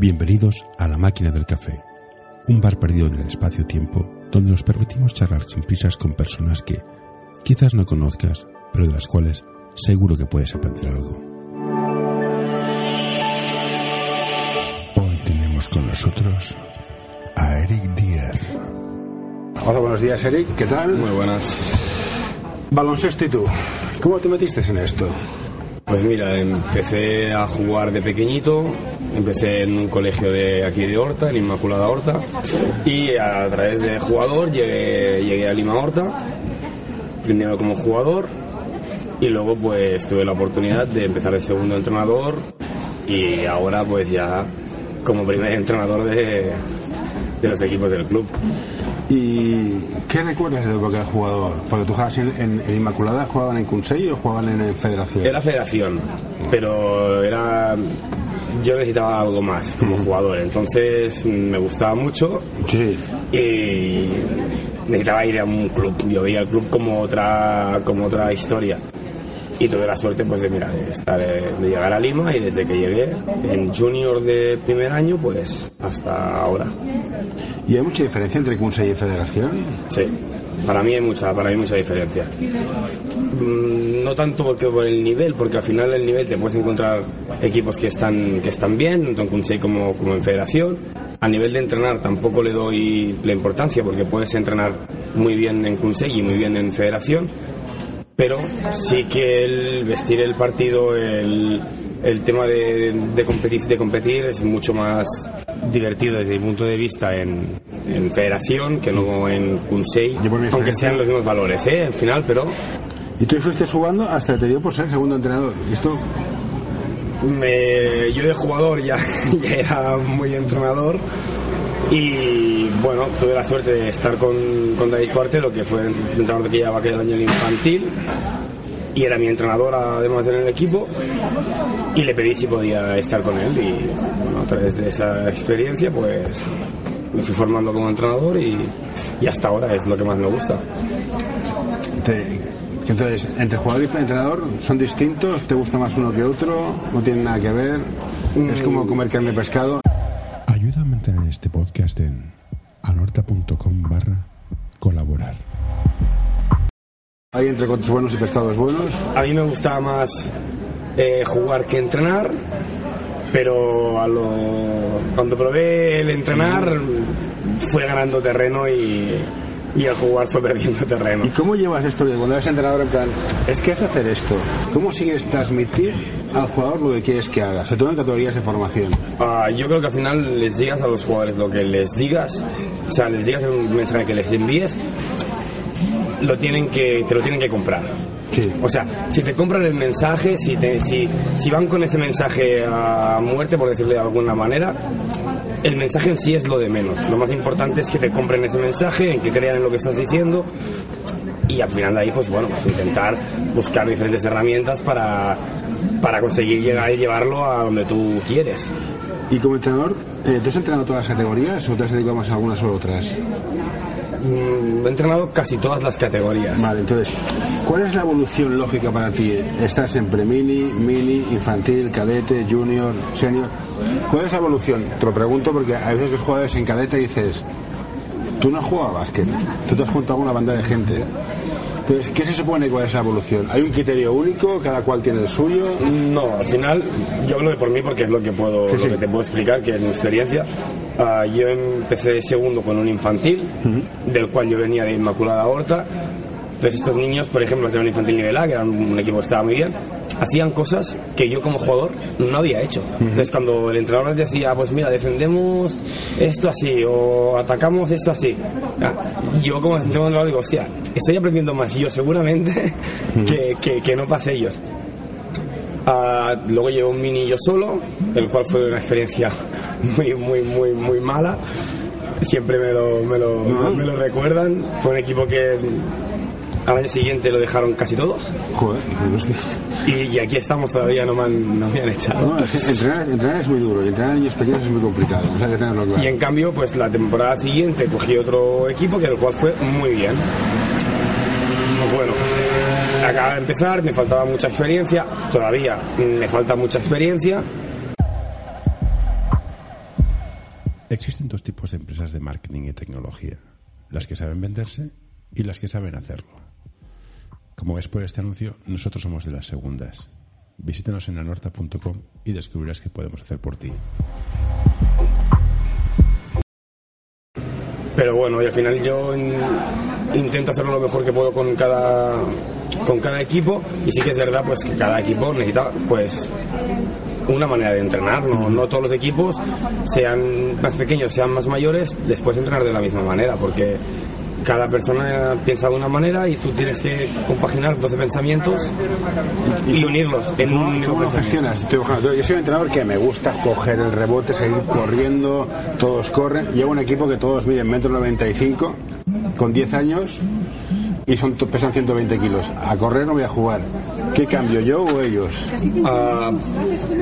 Bienvenidos a La Máquina del Café, un bar perdido en el espacio-tiempo donde nos permitimos charlar sin prisas con personas que quizás no conozcas, pero de las cuales seguro que puedes aprender algo. Hoy tenemos con nosotros a Eric Díaz. Hola, buenos días, Eric. ¿Qué tal? Muy buenas. Baloncesto y tú. ¿Cómo te metiste en esto? Pues mira, empecé a jugar de pequeñito, empecé en un colegio de aquí de Horta, en Inmaculada Horta, y a través de jugador llegué, llegué a Lima Horta, primero como jugador, y luego pues tuve la oportunidad de empezar de segundo entrenador, y ahora pues ya como primer entrenador de, de los equipos del club. ¿Y qué recuerdas de la época de jugador? Porque tú jugabas en, en- en Inmaculada, ¿jugaban en Consejo o jugaban en, en Federación? Era federación, pero era yo necesitaba algo más como jugador, entonces me gustaba mucho Sí. y necesitaba ir a un club. Yo veía el club como otra como otra historia. Y tuve la suerte pues de mira, de, estar, eh, de llegar a Lima y desde que llegué en junior de primer año pues hasta ahora. ¿Y hay mucha diferencia entre Consejo y Federación? Sí, para mí hay mucha, para mí mucha diferencia. Mm, No tanto porque por el nivel, porque al final el nivel te puedes encontrar equipos que están, que están bien, tanto en Kunsei como, como en Federación. A nivel de entrenar tampoco le doy la importancia porque puedes entrenar muy bien en Kunsei y muy bien en Federación. Pero sí que el vestir el partido, el, el tema de, de, competir, de competir es mucho más divertido desde mi punto de vista en, en Federación que no en Kunsei, aunque sean los mismos valores, ¿eh? Al final, pero Y tú fuiste jugando hasta te dio por ser segundo entrenador. ¿Y esto? me- yo de jugador ya, ya era muy entrenador y bueno, tuve la suerte de estar con, con David Cuartero, que fue el entrenador que llevaba aquel año infantil y era mi entrenador además en el equipo y le pedí si podía estar con él y bueno, a través de esa experiencia pues me fui formando como entrenador y, y hasta ahora es lo que más me gusta. Entonces, entre jugador y entrenador son distintos, te gusta más uno que otro, no tienen nada que ver, es como comer carne y pescado. Ayuda a mantener este podcast en anorta.com barra colaborar. Hay entre coches buenos y pescados buenos. A mí me gustaba más eh, jugar que entrenar, pero a lo, cuando probé el entrenar fue ganando terreno y, y el jugar fue perdiendo terreno. ¿Y cómo llevas esto de cuando eres entrenador en plan, es que has de hacer esto? ¿Cómo sigues transmitir al jugador lo que quieres que haga? Sobre todo en categorías de formación. Ah, yo creo que al final les digas a los jugadores lo que les digas, o sea, les digas el mensaje que les envíes, lo tienen que, te lo tienen que comprar. Sí. O sea, si te compran el mensaje, si, te, si, si van con ese mensaje a muerte, por decirlo de alguna manera, el mensaje en sí es lo de menos. Lo más importante es que te compren ese mensaje, en que crean en lo que estás diciendo y al final de ahí, pues bueno, pues intentar buscar diferentes herramientas para, para conseguir llegar y llevarlo a donde tú quieres. Y como entrenador, eh, ¿tú has entrenado todas las categorías o te has dedicado más a algunas o otras? Mm, He entrenado casi todas las categorías. Vale, entonces, ¿cuál es la evolución lógica para ti? Estás en premini, mini, infantil, cadete, junior, senior. ¿Cuál es la evolución? Te lo pregunto porque a veces los jugadores en cadete dices, tú no has jugado a básquet, tú te has juntado con una banda de gente. Entonces, ¿qué se supone cuál es la evolución? ¿Hay un criterio único? ¿Cada cual tiene el suyo? No, al final yo hablo de por mí porque es lo que puedo, Sí, lo sí. que te puedo explicar, que es mi experiencia. Ah, yo empecé de segundo con un infantil, del cual yo venía de Inmaculada Horta. Entonces estos niños, por ejemplo, eran un infantil nivel A, que era un equipo que estaba muy bien, hacían cosas que yo como jugador no había hecho. Entonces cuando el entrenador les decía, pues mira, defendemos esto así o atacamos esto así, ah, yo como entrenador digo, hostia, estoy aprendiendo más yo seguramente que, que, que no pase ellos. Ah, luego llevé un mini yo solo, el cual fue una experiencia muy, muy, muy, muy mala. Siempre me lo, me lo, me lo recuerdan. Fue un equipo que al año siguiente lo dejaron casi todos. Joder. Y, y aquí estamos todavía, no me han, no me han echado. No, es que entrenar, entrenar es muy duro y entrenar a niños pequeños es muy complicado. O sea, hay que tenerlo claro. Y en cambio, pues la temporada siguiente cogí otro equipo que el cual fue muy bien. Pues bueno, acaba de empezar, me faltaba mucha experiencia, todavía me falta mucha experiencia. Existen dos tipos de empresas de marketing y tecnología, las que saben venderse y las que saben hacerlo. Como ves por este anuncio, nosotros somos de las segundas. Visítanos en anorta.com y descubrirás qué podemos hacer por ti. Pero bueno, y al final yo in- intento hacerlo lo mejor que puedo con cada con cada equipo y sí que es verdad pues que cada equipo necesita pues una manera de entrenar, no, no todos los equipos sean más pequeños, sean más mayores, después entrenar de la misma manera, porque cada persona piensa de una manera y tú tienes que compaginar 12 pensamientos y unirlos en un ¿Cómo lo gestionas? Estoy Yo soy un entrenador que me gusta coger el rebote, seguir corriendo, todos corren. Llevo un equipo que todos miden metro 95, con 10 años y son, pesan 120 kilos. A correr no voy a jugar. ¿Qué cambio, yo o ellos? Ah,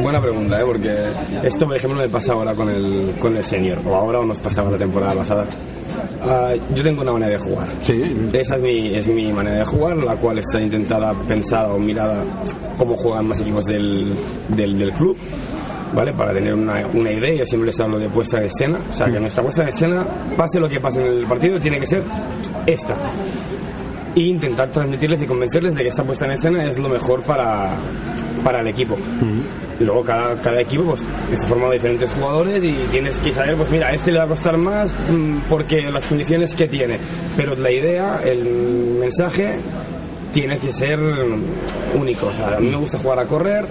buena pregunta, ¿eh? porque esto, por ejemplo, me pasa ahora con el, con el senior, o ahora o nos pasaba la temporada pasada. Ah, yo tengo una manera de jugar. Sí. Esa es mi, es mi manera de jugar, la cual está intentada, pensada o mirada cómo juegan más equipos del, del, del club. ¿Vale? Para tener una, una idea, yo siempre les hablo de puesta en escena. O sea, que nuestra puesta en escena, pase lo que pase en el partido, tiene que ser esta e intentar transmitirles y convencerles de que esta puesta en escena es lo mejor para, para el equipo. Y Luego cada, cada equipo pues, está formado de diferentes jugadores y tienes que saber, pues mira, a este le va a costar más mm, porque las condiciones que tiene. Pero la idea, el mensaje, tiene que ser único. O sea, a mí me gusta jugar a correr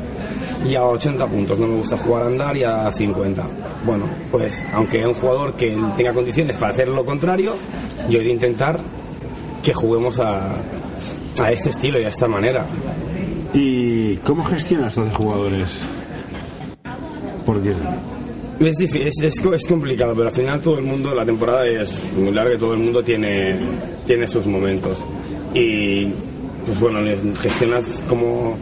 y a 80 puntos, no me gusta jugar a andar y a 50. Bueno, pues aunque un jugador que tenga condiciones para hacer lo contrario, yo he de intentar que juguemos a, a este estilo y a esta manera. ¿Y cómo gestionas 12 jugadores? Porque Es, difí- es, es es complicado, pero al final todo el mundo, la temporada es muy larga y todo el mundo tiene, tiene sus momentos. Y pues bueno, gestionas como,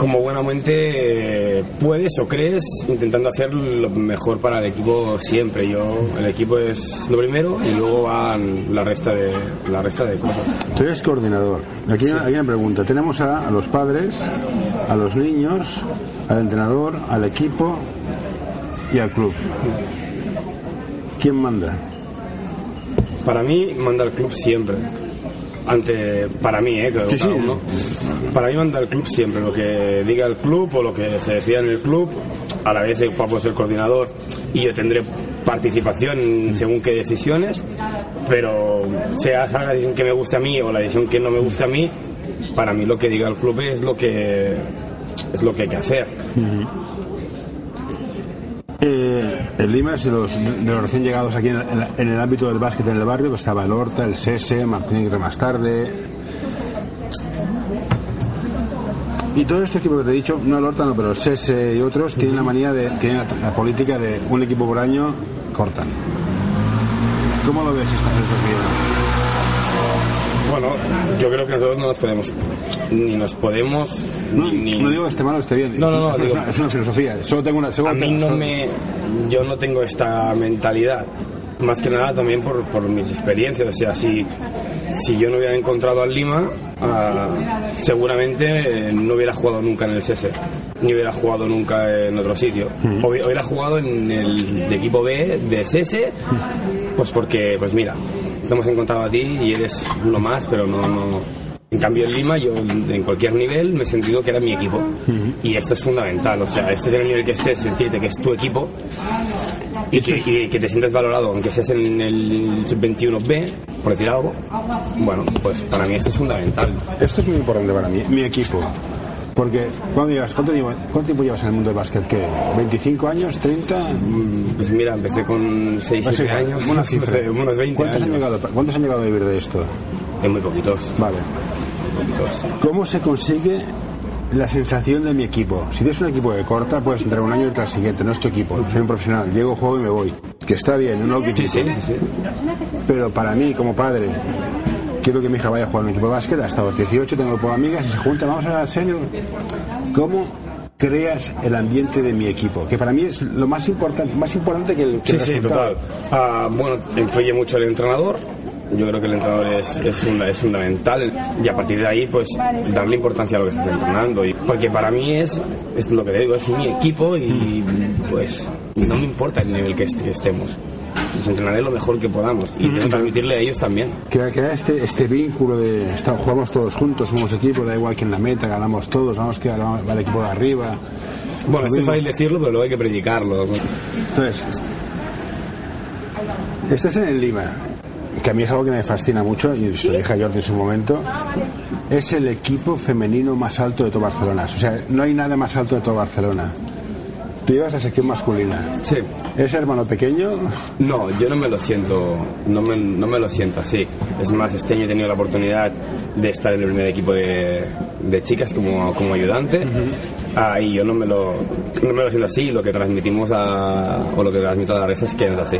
como buenamente puedes o crees, intentando hacer lo mejor para el equipo siempre. Yo, el equipo es lo primero y luego van la resta de, la resta de cosas. tú eres coordinador. Aquí una- hay una pregunta. Tenemos a, a los padres, a los niños, al entrenador, al equipo y al club. ¿Quién manda? Para mí, manda el club siempre. Ante, para mí, ¿eh? que Sí, uno. Para mí manda el club siempre. Lo que diga el club o lo que se decida en el club, a la vez el papá es el coordinador y yo tendré participación según qué decisiones, pero sea la decisión que me guste a mí o la decisión que no me guste a mí, para mí lo que diga el club es lo que es lo que hay que hacer. Eh, el Lima es de los, de los recién llegados aquí en el, en ámbito del básquet en el barrio, que estaba el Horta, el Sese, Martín más tarde. Y todos estos equipos que te he dicho, no el Horta, no, pero el Sese y otros, tienen la manía de, tienen la, política de un equipo por año, cortan. ¿Cómo lo ves esta filosofía? Bueno, yo creo que nosotros no nos podemos, ni nos podemos, No, ni, no digo que esté mal o esté bien, No, no, no, es, una, digo- es una filosofía. Solo tengo una, solo a mí no solo- me yo no tengo esta mentalidad. Más que nada también por, por mis experiencias. O sea si si yo no hubiera encontrado al Lima ah, seguramente eh, no hubiera jugado nunca en el CS ni hubiera jugado nunca en otro sitio. Hubi- hubiera jugado en el equipo B de CS pues porque pues mira te hemos encontrado a ti y eres uno más pero no no. En cambio en Lima yo en cualquier nivel me he sentido que era mi equipo. Y esto es fundamental, o sea, este es el nivel que estés, sentirte que es tu equipo. Y que, y que te sientes valorado, aunque seas en el 21B, por decir algo, bueno, pues para mí esto es fundamental. Esto es muy importante para mí, mi equipo. Porque, ¿cuándo llevas, cuánto, lleva- ¿cuánto tiempo llevas en el mundo del básquet? ¿Qué? ¿25 años? ¿30? Pues mira, empecé con 6, No sé, 7 años, una no cifra. sé, unos 20 ¿Cuántos Han años. llegado, ¿Cuántos han llegado a vivir de esto? En muy poquitos, Vale. ¿Cómo se consigue la sensación de mi equipo? Si tienes un equipo de corta, puedes entrar un año y entrar al siguiente. No es tu equipo. Soy un profesional. Llego, juego y me voy. Que está bien, no lo Sí, sí, sí. Pero para mí, como padre, quiero que mi hija vaya a jugar un equipo de básquet. Hasta los 18 tengo por amigas y se juntan. Vamos a la senior. ¿Cómo creas el ambiente de mi equipo? Que para mí es lo más importante, más importante que el, que Sí, el sí, resultado. total. Ah, bueno, influye mucho el entrenador. Yo creo que el entrenador es, es, funda- es fundamental y a partir de ahí, pues, darle importancia a lo que estás entrenando. Y, porque para mí es, es lo que te digo, es mi equipo y, pues, no me importa el nivel que est- estemos. Los entrenaré lo mejor que podamos y intento transmitirle a ellos también. Crea, crea este, este vínculo de está- jugamos todos juntos, somos equipo, da igual quién la meta, ganamos todos, vamos que va el equipo de arriba. Bueno, esto es fácil decirlo, pero luego hay que predicarlo. Entonces, estás en el Lima, que a mí es algo que me fascina mucho, y se lo dije a Jordi en su momento, es el equipo femenino más alto de todo Barcelona. O sea, no hay nada más alto de todo Barcelona. Tú llevas la sección masculina. Sí. ¿Eres hermano pequeño? No, yo no me lo siento, no me, no me lo siento así. Es más, este año he tenido la oportunidad de estar en el primer equipo de, de chicas como, como ayudante. Ah, y yo no me, lo, no me lo siento así. Lo que transmitimos a, o lo que transmito a la red es que no es así.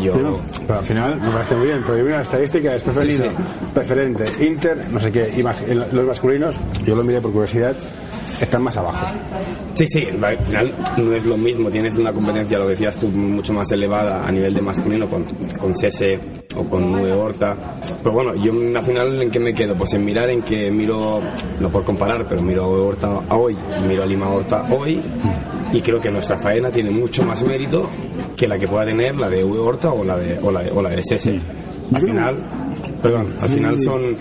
Yo, Pero, pero al final me parece muy bien, pero yo mira la estadística, es preferido, Sí, sí. preferente, Inter, no sé qué, y en los masculinos, yo lo miré por curiosidad, están más abajo. Sí, sí, al final no es lo mismo, tienes una competencia, lo decías tú, mucho más elevada a nivel de masculino con, con Sese o con Nube Horta. Pero bueno, yo al final en qué me quedo, pues en mirar en que miro, no por comparar, pero miro a Horta a hoy, miro a Lima Horta hoy y creo que nuestra faena tiene mucho más mérito que la que pueda tener la de Nube Horta o la de, o la de, o la de Sese. Al final, perdón, al final son,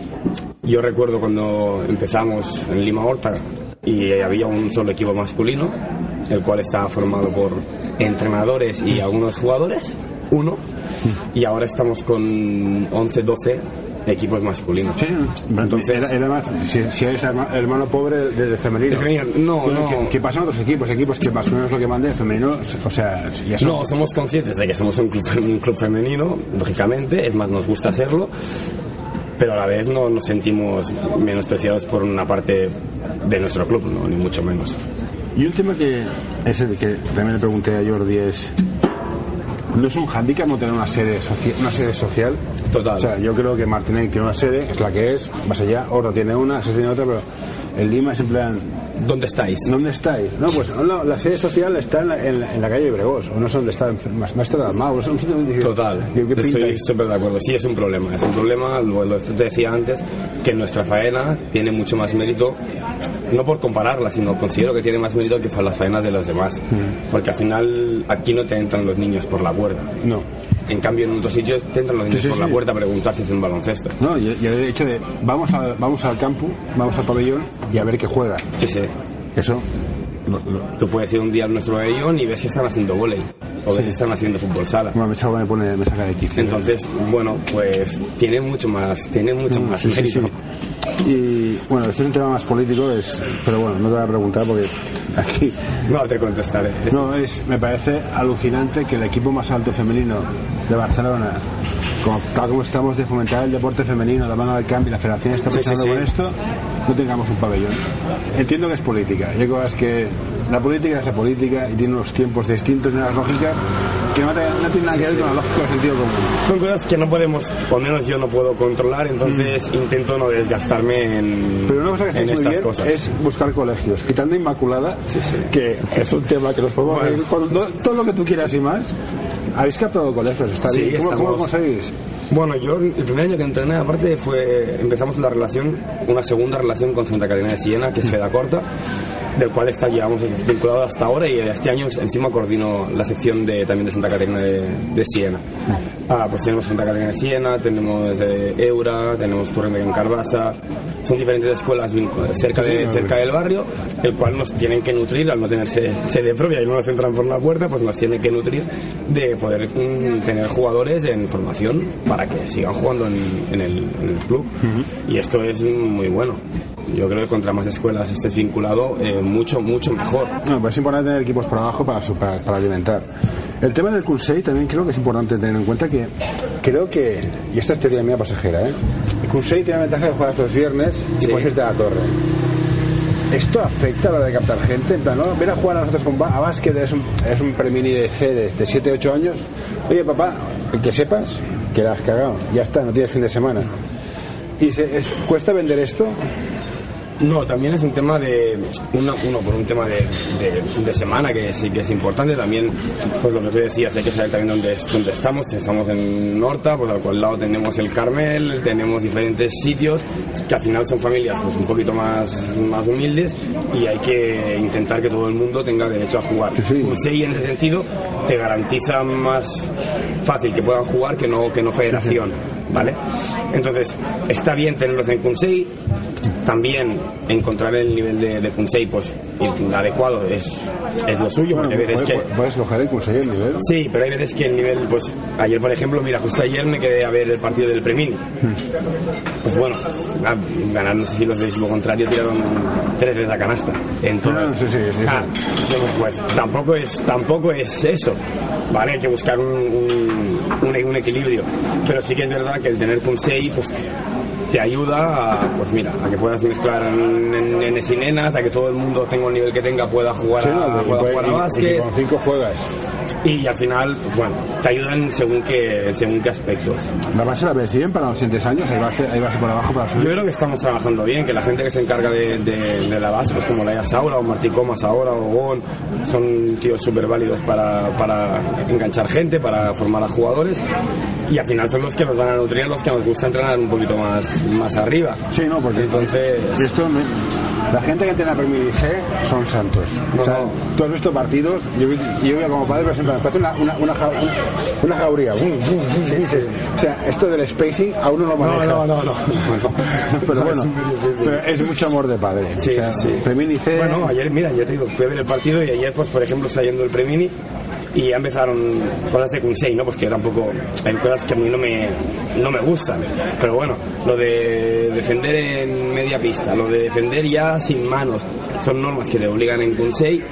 yo recuerdo cuando empezamos en Lima Horta y había un solo equipo masculino, el cual estaba formado por entrenadores y algunos jugadores, uno, y ahora estamos con 11, 12 equipos masculinos. Sí, Entonces- era, era más, si, si eres herma- hermano pobre de, de femenino. De femenino, no, no. Que, que pasa en otros equipos, equipos que masculino es lo que el femenino, o sea, ya son. No, somos conscientes de que somos un club, un club femenino, lógicamente, es más, nos gusta hacerlo, pero a la vez no nos sentimos menospreciados por una parte de nuestro club, no, ni mucho menos. Y un tema que, ese de que también le pregunté a Jordi es. ¿No es un hándicap no tener una sede, una sede social? Total. O sea, yo creo que Martínez tiene una sede, es la que es, más allá, Oro tiene una, se tiene otra, pero en Lima es en plan, ¿Dónde estáis? ¿dónde estáis? No, pues no, la sede social está en la, en la- en la calle Bregós, no sé dónde está, más, más Dalmau, no sé, dices, Total, ¿qué- qué estoy súper de acuerdo. Sí, es un problema. Es un problema, lo, lo que te decía antes, que nuestra faena tiene mucho más mérito, no por compararla, sino considero que tiene más mérito que para las faenas de los demás. Mm. Porque al final aquí no te entran los niños por la puerta. No. En cambio, en otros sitios te entran los niños sí, por sí. la puerta a preguntar si hacen baloncesto. No, y, y el hecho de vamos al, vamos al campo, vamos al pabellón y a ver qué juega. Sí, sí. Eso, Tú puedes ir un día al nuestro pabellón y ves que están haciendo volei. O ves que están haciendo fútbol sala. bueno, me, chavo me pone, me saca de quicio. Entonces, bueno, pues tiene mucho más, tiene mucho más Sí, sí, mérito. Y bueno, esto es un tema más político, es, pero bueno, no te voy a preguntar porque aquí No te contestaré. Es- no es, me parece alucinante que el equipo más alto femenino de Barcelona, como, tal como estamos de fomentar el deporte femenino, de mano del cambio, la federación está Sí, sí, pensando sí. con esto, no tengamos un pabellón. Entiendo que es política, y hay cosas que la política es la política y tiene unos tiempos distintos y unas lógicas que no, te- no tienen nada que ver con la lógica del sentido común. Son cosas que no podemos, o al menos yo no puedo controlar, entonces intento no desgastarme en, Mm. Pero una cosa que en estáis muy estas bien cosas. es buscar colegios. Quitando Inmaculada, Sí, sí. que es un tema que nos podemos Bueno. reír con lo- todo lo que tú quieras y más. Habéis captado colegios, está Sí, bien. ¿Cómo, cómo lo conseguís? Bueno, yo el primer año que entrené, aparte, fue empezamos la relación, una segunda relación con Santa Catarina de Siena, que es Feda Corta, del cual está, llevamos vinculado hasta ahora y este año encima coordino la sección de, también de Santa Catarina de, de Siena. Ah, pues tenemos Santa Catarina de Siena, tenemos eh, Eura, tenemos Torre en Carbasa, son diferentes escuelas cerca, de, cerca del barrio, el cual nos tienen que nutrir, al no tener sede, sede propia y no nos entran por la puerta, pues nos tienen que nutrir de poder mm, tener jugadores en formación para que sigan jugando en, en el, en el club. Y esto es muy bueno. Yo creo que contra más escuelas estés vinculado, eh, mucho, mucho mejor. No, pues es importante tener equipos por abajo para, para, para alimentar. El tema del Kunsei también creo que es importante tener en cuenta que creo que, y esta es teoría mía pasajera, ¿eh? el Kunsei tiene la ventaja de jugar los viernes y Sí. puedes irte a la torre. ¿Esto afecta a la hora de captar gente? En plan, ¿no? Ven a jugar a nosotros con a básquet, es un, es un premini de C de, de 7, 8 años. Oye, papá, que sepas que la has cagado. Ya está, no tienes fin de semana. ¿Y se, es- cuesta vender esto? No, también es un tema de. Una, uno, por un tema de, de, de, semana que sí que es importante. También, pues lo que tú decías, hay que saber también dónde, dónde estamos. Estamos en Norta, pues al cual lado tenemos el Carmel, tenemos diferentes sitios que al final son familias pues un poquito más, más humildes y hay que intentar que todo el mundo tenga derecho a jugar. Sí, sí. en ese sentido te garantiza más fácil que puedan jugar que no, que no federación. ¿Vale? Entonces, está bien tenerlos en Kunsei, también encontrar el nivel de, de Kunsei pues adecuado es, es lo suyo. Bueno, porque hay veces que puedes coger el Kunsei el nivel. Sí pero hay veces que el nivel pues ayer por ejemplo mira justo ayer me quedé a ver el partido del Premini pues bueno ganar no sé si los de lo contrario tiraron tres veces a canasta en todo no, sí, sí, sí, ah, pues tampoco es tampoco es eso vale hay que buscar un, un, un, un equilibrio. Pero sí que es verdad que el tener Kunsei pues te ayuda a, pues mira, a que puedas mezclar nenes y nenas, a que todo el mundo tenga un nivel que tenga, pueda jugar, sí, a, pueda jugar a básquet. Y con cinco juegas. Y al final, pues bueno, te ayudan según qué, según qué aspectos. ¿La base la ves bien para los siguientes años? ¿Hay base, hay base por abajo para subir? Yo creo que estamos trabajando bien, que la gente que se encarga de, de, de la base, pues como Laia Saura o Martí Comas ahora o Gon, son tíos súper válidos para, para enganchar gente, para formar a jugadores y al final son los que nos van a nutrir, los que nos gusta entrenar un poquito más, más arriba. Sí, no, porque entonces esto me, la gente que tiene la Premier League son santos. No, o sea, no. tú has visto partidos, yo, yo veo como padre, pero siempre me parece una, una, una, ja, una jauría. Sí, sí, dices, o sea, esto del spacing a uno no maneja. No, no, no. no. pero bueno, pero es mucho amor de padre. Sí, o sea, sí, sí. Premini C. Bueno, ayer, mira, ayer digo, fui a ver el partido y ayer, pues, por ejemplo, está yendo el Premini y ya empezaron cosas de Kunsei, ¿no? Pues que tampoco hay cosas que a mí no me, no me gustan. Pero bueno, lo de defender en media pista, lo de defender ya sin manos, son normas que te obligan en Kunsei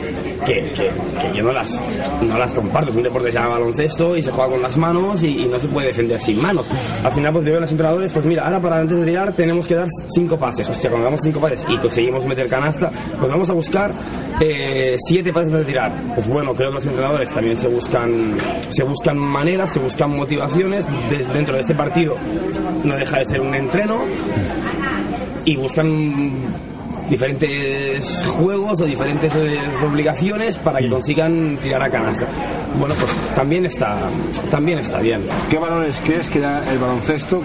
que, que, yo no las, no las comparto. Es un deporte que se llama baloncesto y se juega con las manos y, no se puede defender sin manos. Al final, pues veo a los entrenadores, pues mira, ahora para antes de tirar tenemos que dar cinco pases. Hostia, cuando damos cinco pases y conseguimos meter canasta, pues vamos a buscar eh, siete pases antes de tirar. Pues bueno, creo que los entrenadores también se buscan, se buscan maneras, se buscan motivaciones de, dentro de este partido. No deja de ser un entreno y buscan diferentes juegos o diferentes eh, obligaciones para que consigan tirar a canasta. Bueno, pues también está, también está bien. ¿Qué valores crees que da el baloncesto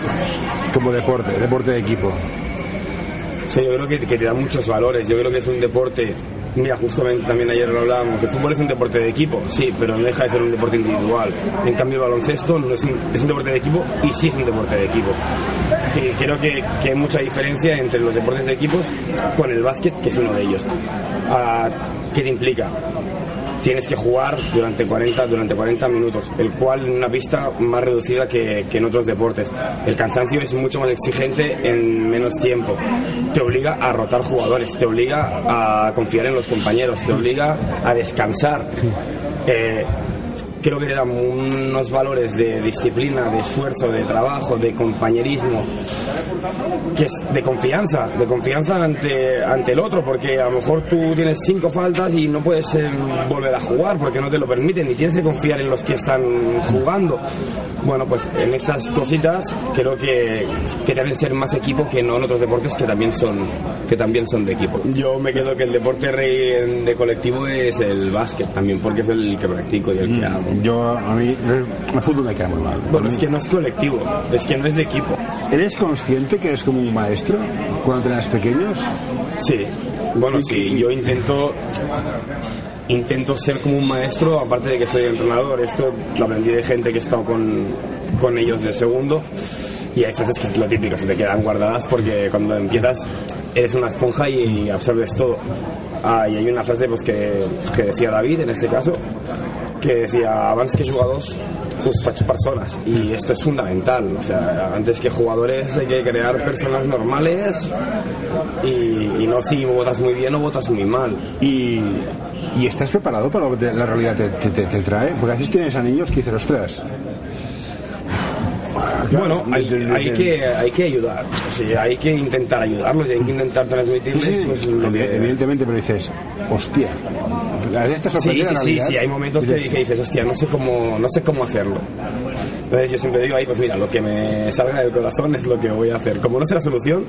como deporte, deporte de equipo? Sí, yo creo que, que te da muchos valores. Yo creo que es un deporte Mira, justamente también ayer lo hablábamos, el fútbol es un deporte de equipo, sí, pero no deja de ser un deporte individual. En cambio, el baloncesto no es un, deporte de equipo y sí es un deporte de equipo. Sí, creo que, que, hay mucha diferencia entre los deportes de equipos con el básquet, que es uno de ellos. Uh, ¿Qué te implica? Tienes que jugar durante 40, durante 40 minutos, el cual en una pista más reducida que, en otros deportes. El cansancio es mucho más exigente en menos tiempo. Te obliga a rotar jugadores, te obliga a confiar en los compañeros, te obliga a descansar. Eh, creo que te dan unos valores de disciplina, de esfuerzo, de trabajo, de compañerismo, que es de confianza, de confianza ante, ante el otro, porque a lo mejor tú tienes cinco faltas y no puedes eh, volver a jugar porque no te lo permiten, y tienes que confiar en los que están jugando. Bueno, pues en estas cositas creo que, que hacen ser más equipo que no en otros deportes que también son que también son de equipo. Yo me quedo que el deporte rey de colectivo es el básquet también, porque es el que practico y el que hago. Yo, a mí, el fútbol me queda muy mal. Bueno, es que no es colectivo, es que no es de equipo. ¿Eres consciente que eres como un maestro cuando eras pequeños? Sí, bueno, sí, yo intento intento ser como un maestro, aparte de que soy entrenador. Esto lo aprendí de gente que he estado con, con ellos de segundo. Y hay frases que es lo típico, se te quedan guardadas porque cuando empiezas eres una esponja y absorbes todo. Ah, y hay una frase pues, que, que decía David en este caso, que decía, abans que jugadors us faig personas y esto es fundamental o sea, antes que jugadores hay que crear personas normales y, y no si votas muy bien o votas muy mal y, y estás preparado para lo que la realidad te, te, te, trae porque a veces tienes a niños que dicen ostras bueno, hay, hay, que, hay que ayudar, o sea, hay que intentar ayudarlos y hay que intentar transmitirles sí, pues, lo que... evidentemente pero dices hostia sí, sí, sí, sí, hay momentos que, que, dices, hostia, no sé cómo, no sé cómo hacerlo. Entonces yo siempre digo ahí, pues mira, lo que me salga del corazón es lo que voy a hacer. Como no sé la solución,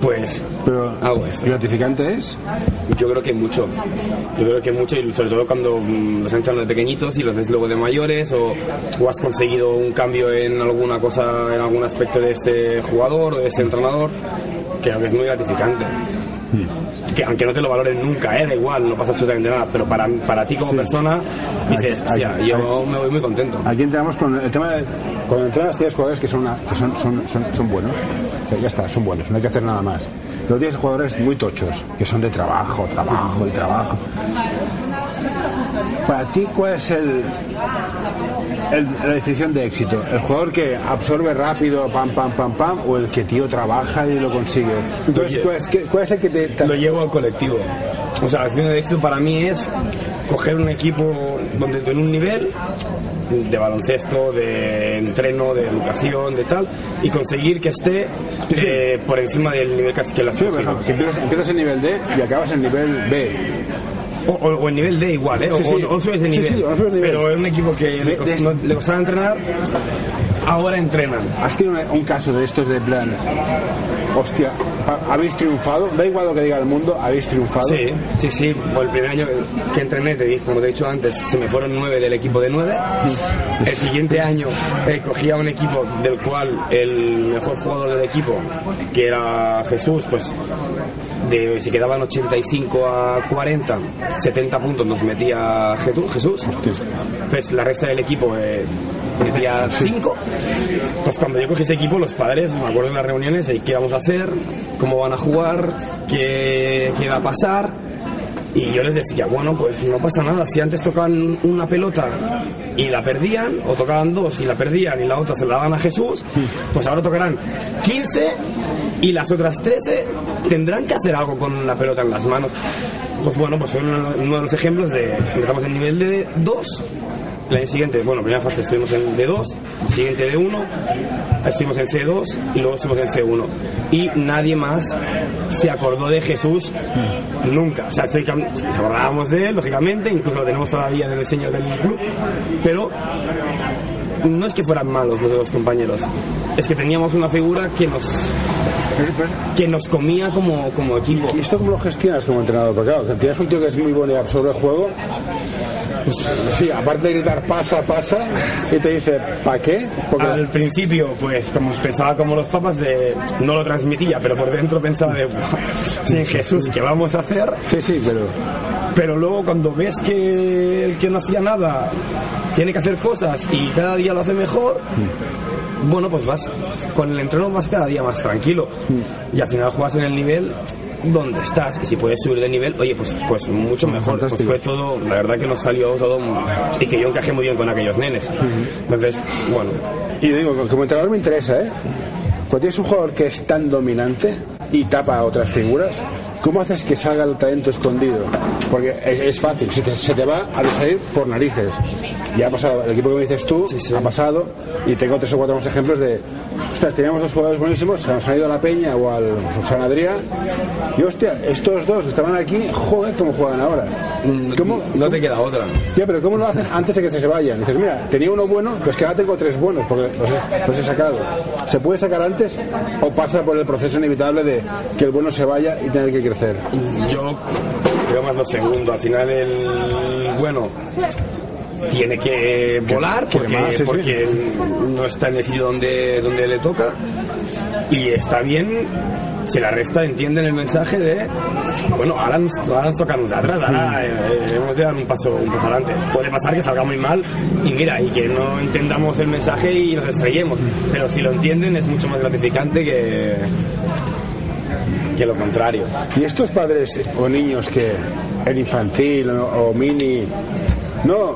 pues Pero, hago esto. ¿gratificante es? Yo creo que mucho. Yo creo que mucho, y sobre todo cuando mm, los entran de pequeñitos y los ves luego de mayores, o, o has conseguido un cambio en alguna cosa, en algún aspecto de este jugador o de este entrenador, creo que es muy gratificante. Que aunque no te lo valoren nunca, ¿eh? da igual, no pasa absolutamente nada, pero para, para ti como persona, dices, Aquí- hostia, aquí- yo me voy muy contento. Aquí entramos con el tema de cuando entrenas tienes jugadores que son, una- que son, son, son, son buenos. O sea, ya está, son buenos, no hay que hacer nada más. Luego tienes jugadores muy tochos, que son de trabajo, trabajo y trabajo. Para ti, ¿cuál es el, el- la definición de éxito? ¿El jugador que absorbe rápido, pam, pam, pam, pam, o el que tío trabaja y lo consigue? Entonces. ¿cuál es, qué- cuál es el que te... te- lo llevo al colectivo. O sea, la acción de éxito para mí es coger un equipo donde en un nivel de baloncesto, de entreno, de educación, de tal, y conseguir que esté eh, por encima del nivel que que la Sí, que empiezas, empiezas en nivel D y acabas en nivel B. o, o- o el nivel D igual, ¿eh? O, Sí, sí. o- o subes de Sí, nivel. sí, o subes de nivel. Pero es un equipo que le, cost- de- no- le costaba entrenar, ahora entrenan. ¿Has tenido un caso de estos de plan, hostia, ha- habéis triunfado? Da igual lo que diga el mundo, habéis triunfado. Sí, sí, sí. Bueno, el primer año que entrené, te como te he dicho antes, se me fueron nueve del equipo de nueve. El siguiente año eh, cogía un equipo del cual el mejor jugador del equipo, que era Jesús, pues de si quedaban 85 a 40, 70 puntos nos metía Jesús. Jesús. Pues la resta del equipo eh, metía 5. Pues cuando yo cogí ese equipo, los padres, me acuerdo de las reuniones, eh, qué vamos a hacer, cómo van a jugar, qué, qué va a pasar. Y yo les decía, bueno, pues no pasa nada, si antes tocaban una pelota y la perdían, o tocaban dos y la perdían y la otra se la daban a Jesús, pues ahora tocarán 15 y las otras 13 tendrán que hacer algo con la pelota en las manos. Pues bueno, pues fue uno, de los ejemplos de, empezamos en nivel de 2 el año siguiente, bueno, primera fase estuvimos en D2, el siguiente D1, estuvimos en C2 y luego estuvimos en C1. Y nadie más se acordó de Jesús nunca. O sea, nos acordábamos de él, lógicamente, incluso lo tenemos todavía en el diseño del club, pero no es que fueran malos los de los compañeros, es que teníamos una figura que nos, que nos comía como, como equipo. ¿Y esto cómo lo gestionas como entrenador? Porque claro, tienes un tío que es muy bueno y absorbe el juego. pues, sí, aparte de gritar pasa, pasa, y te dice, ¿para qué? Porque Al principio, pues como pensaba como los papas, de no lo transmitía, pero por dentro pensaba de "Buah, sin Jesús, ¿qué vamos a hacer? Sí, sí, pero Pero luego cuando ves que el que no hacía nada tiene que hacer cosas y cada día lo hace mejor, bueno, pues vas con el entreno vas cada día más tranquilo. Y al final juegas en el nivel donde estás. Y si puedes subir de nivel, oye, pues pues mucho mejor. Pues fue todo, la verdad que nos salió todo y que yo encajé muy bien con aquellos nenes. Entonces, bueno, Y digo, como entrenador me interesa, ¿eh? Cuando tienes un jugador que es tan dominante y tapa a otras figuras, ¿cómo haces que salga el talento escondido? Porque es, es fácil, se te, se te va a salir por narices. Ya ha pasado, el equipo que me dices tú ha pasado y tengo tres o cuatro más ejemplos de, ostras, teníamos dos jugadores buenísimos, se nos han ido a la Peña o al San Adrián y hostia, estos dos estaban aquí, joder, ¿cómo juegan ahora? ¿Cómo, no te queda otra. ya, pero ¿cómo lo haces antes de que se vayan? Dices, mira, tenía uno bueno, pues que ahora tengo tres buenos, porque los he, los he sacado. ¿Se puede sacar antes o pasa por el proceso inevitable de que el bueno se vaya y tener que crecer? Yo creo más lo segundo. Al final el bueno tiene que volar porque, más, sí, sí. porque no está en el sitio donde, donde le toca y está bien si la resta entienden el mensaje de bueno, ahora nos, ahora nos toca a nosotras, ahora eh, eh, hemos de dar un paso, un paso adelante. Puede pasar que salga muy mal y mira, y que no entendamos el mensaje y nos estrellemos, pero si lo entienden es mucho más gratificante que, que lo contrario. Y estos padres o niños que en infantil o, o mini, no,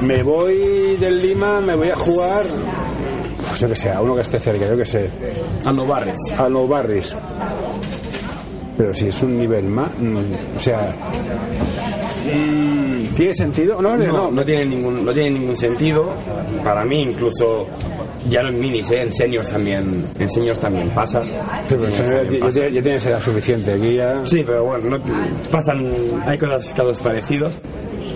me voy del Lima, me voy a jugar, pues yo que sé, a uno que esté cerca, yo que sé, A no barres. a los barris. Pero si es un nivel más, mm, o sea, mm, ¿tiene sentido? No, no, No, tiene ningún, no tiene ningún sentido. Para mí, incluso ya no en minis, ¿eh? en seniors también, en seniors también pasa. Sí, pero seniors ya- pasa. ya- ya tienes edad suficiente. Aquí ya. Sí, pero bueno, no- pasan, hay cosas casos parecidos.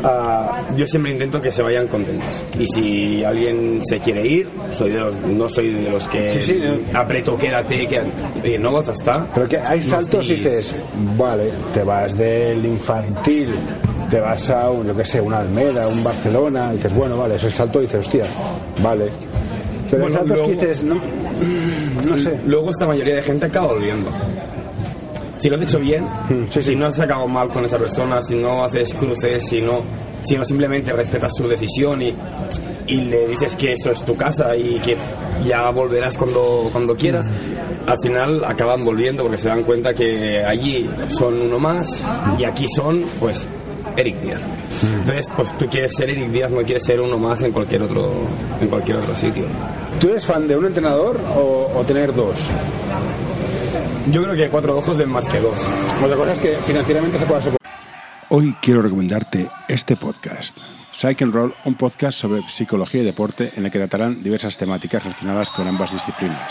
ah, yo siempre intento que se vayan contentos. Y si alguien se quiere ir, soy de los, no soy de los que Sí, sí, no. aprieto, quédate, quédate. No, ya está. Pero que hay saltos y dices, vale, te vas del infantil, te vas a un, yo qué sé, una Almeda, un Barcelona, y dices, bueno, vale, eso es salto y dices, hostia, vale. Pero Bueno, saltos que luego- dices, no, no sé. Luego esta mayoría de gente acaba volviendo. Si lo has hecho bien, Mm, sí, sí. si no has acabado mal con esa persona, si no haces cruces, si no, si no simplemente respetas su decisión y, y le dices que eso es tu casa y que ya volverás cuando, cuando quieras, al final acaban volviendo porque se dan cuenta que allí son uno más y aquí son, pues, Eric Díaz. Entonces, pues tú quieres ser Eric Díaz, no quieres ser uno más en cualquier otro, en cualquier otro sitio. ¿Tú eres fan de un entrenador o, o tener dos? Yo creo que cuatro ojos ven más que dos. Otra cosa es que financieramente se pueda soportar. Hoy quiero recomendarte este podcast. Psych and Roll, un podcast sobre psicología y deporte en el que tratarán diversas temáticas relacionadas con ambas disciplinas.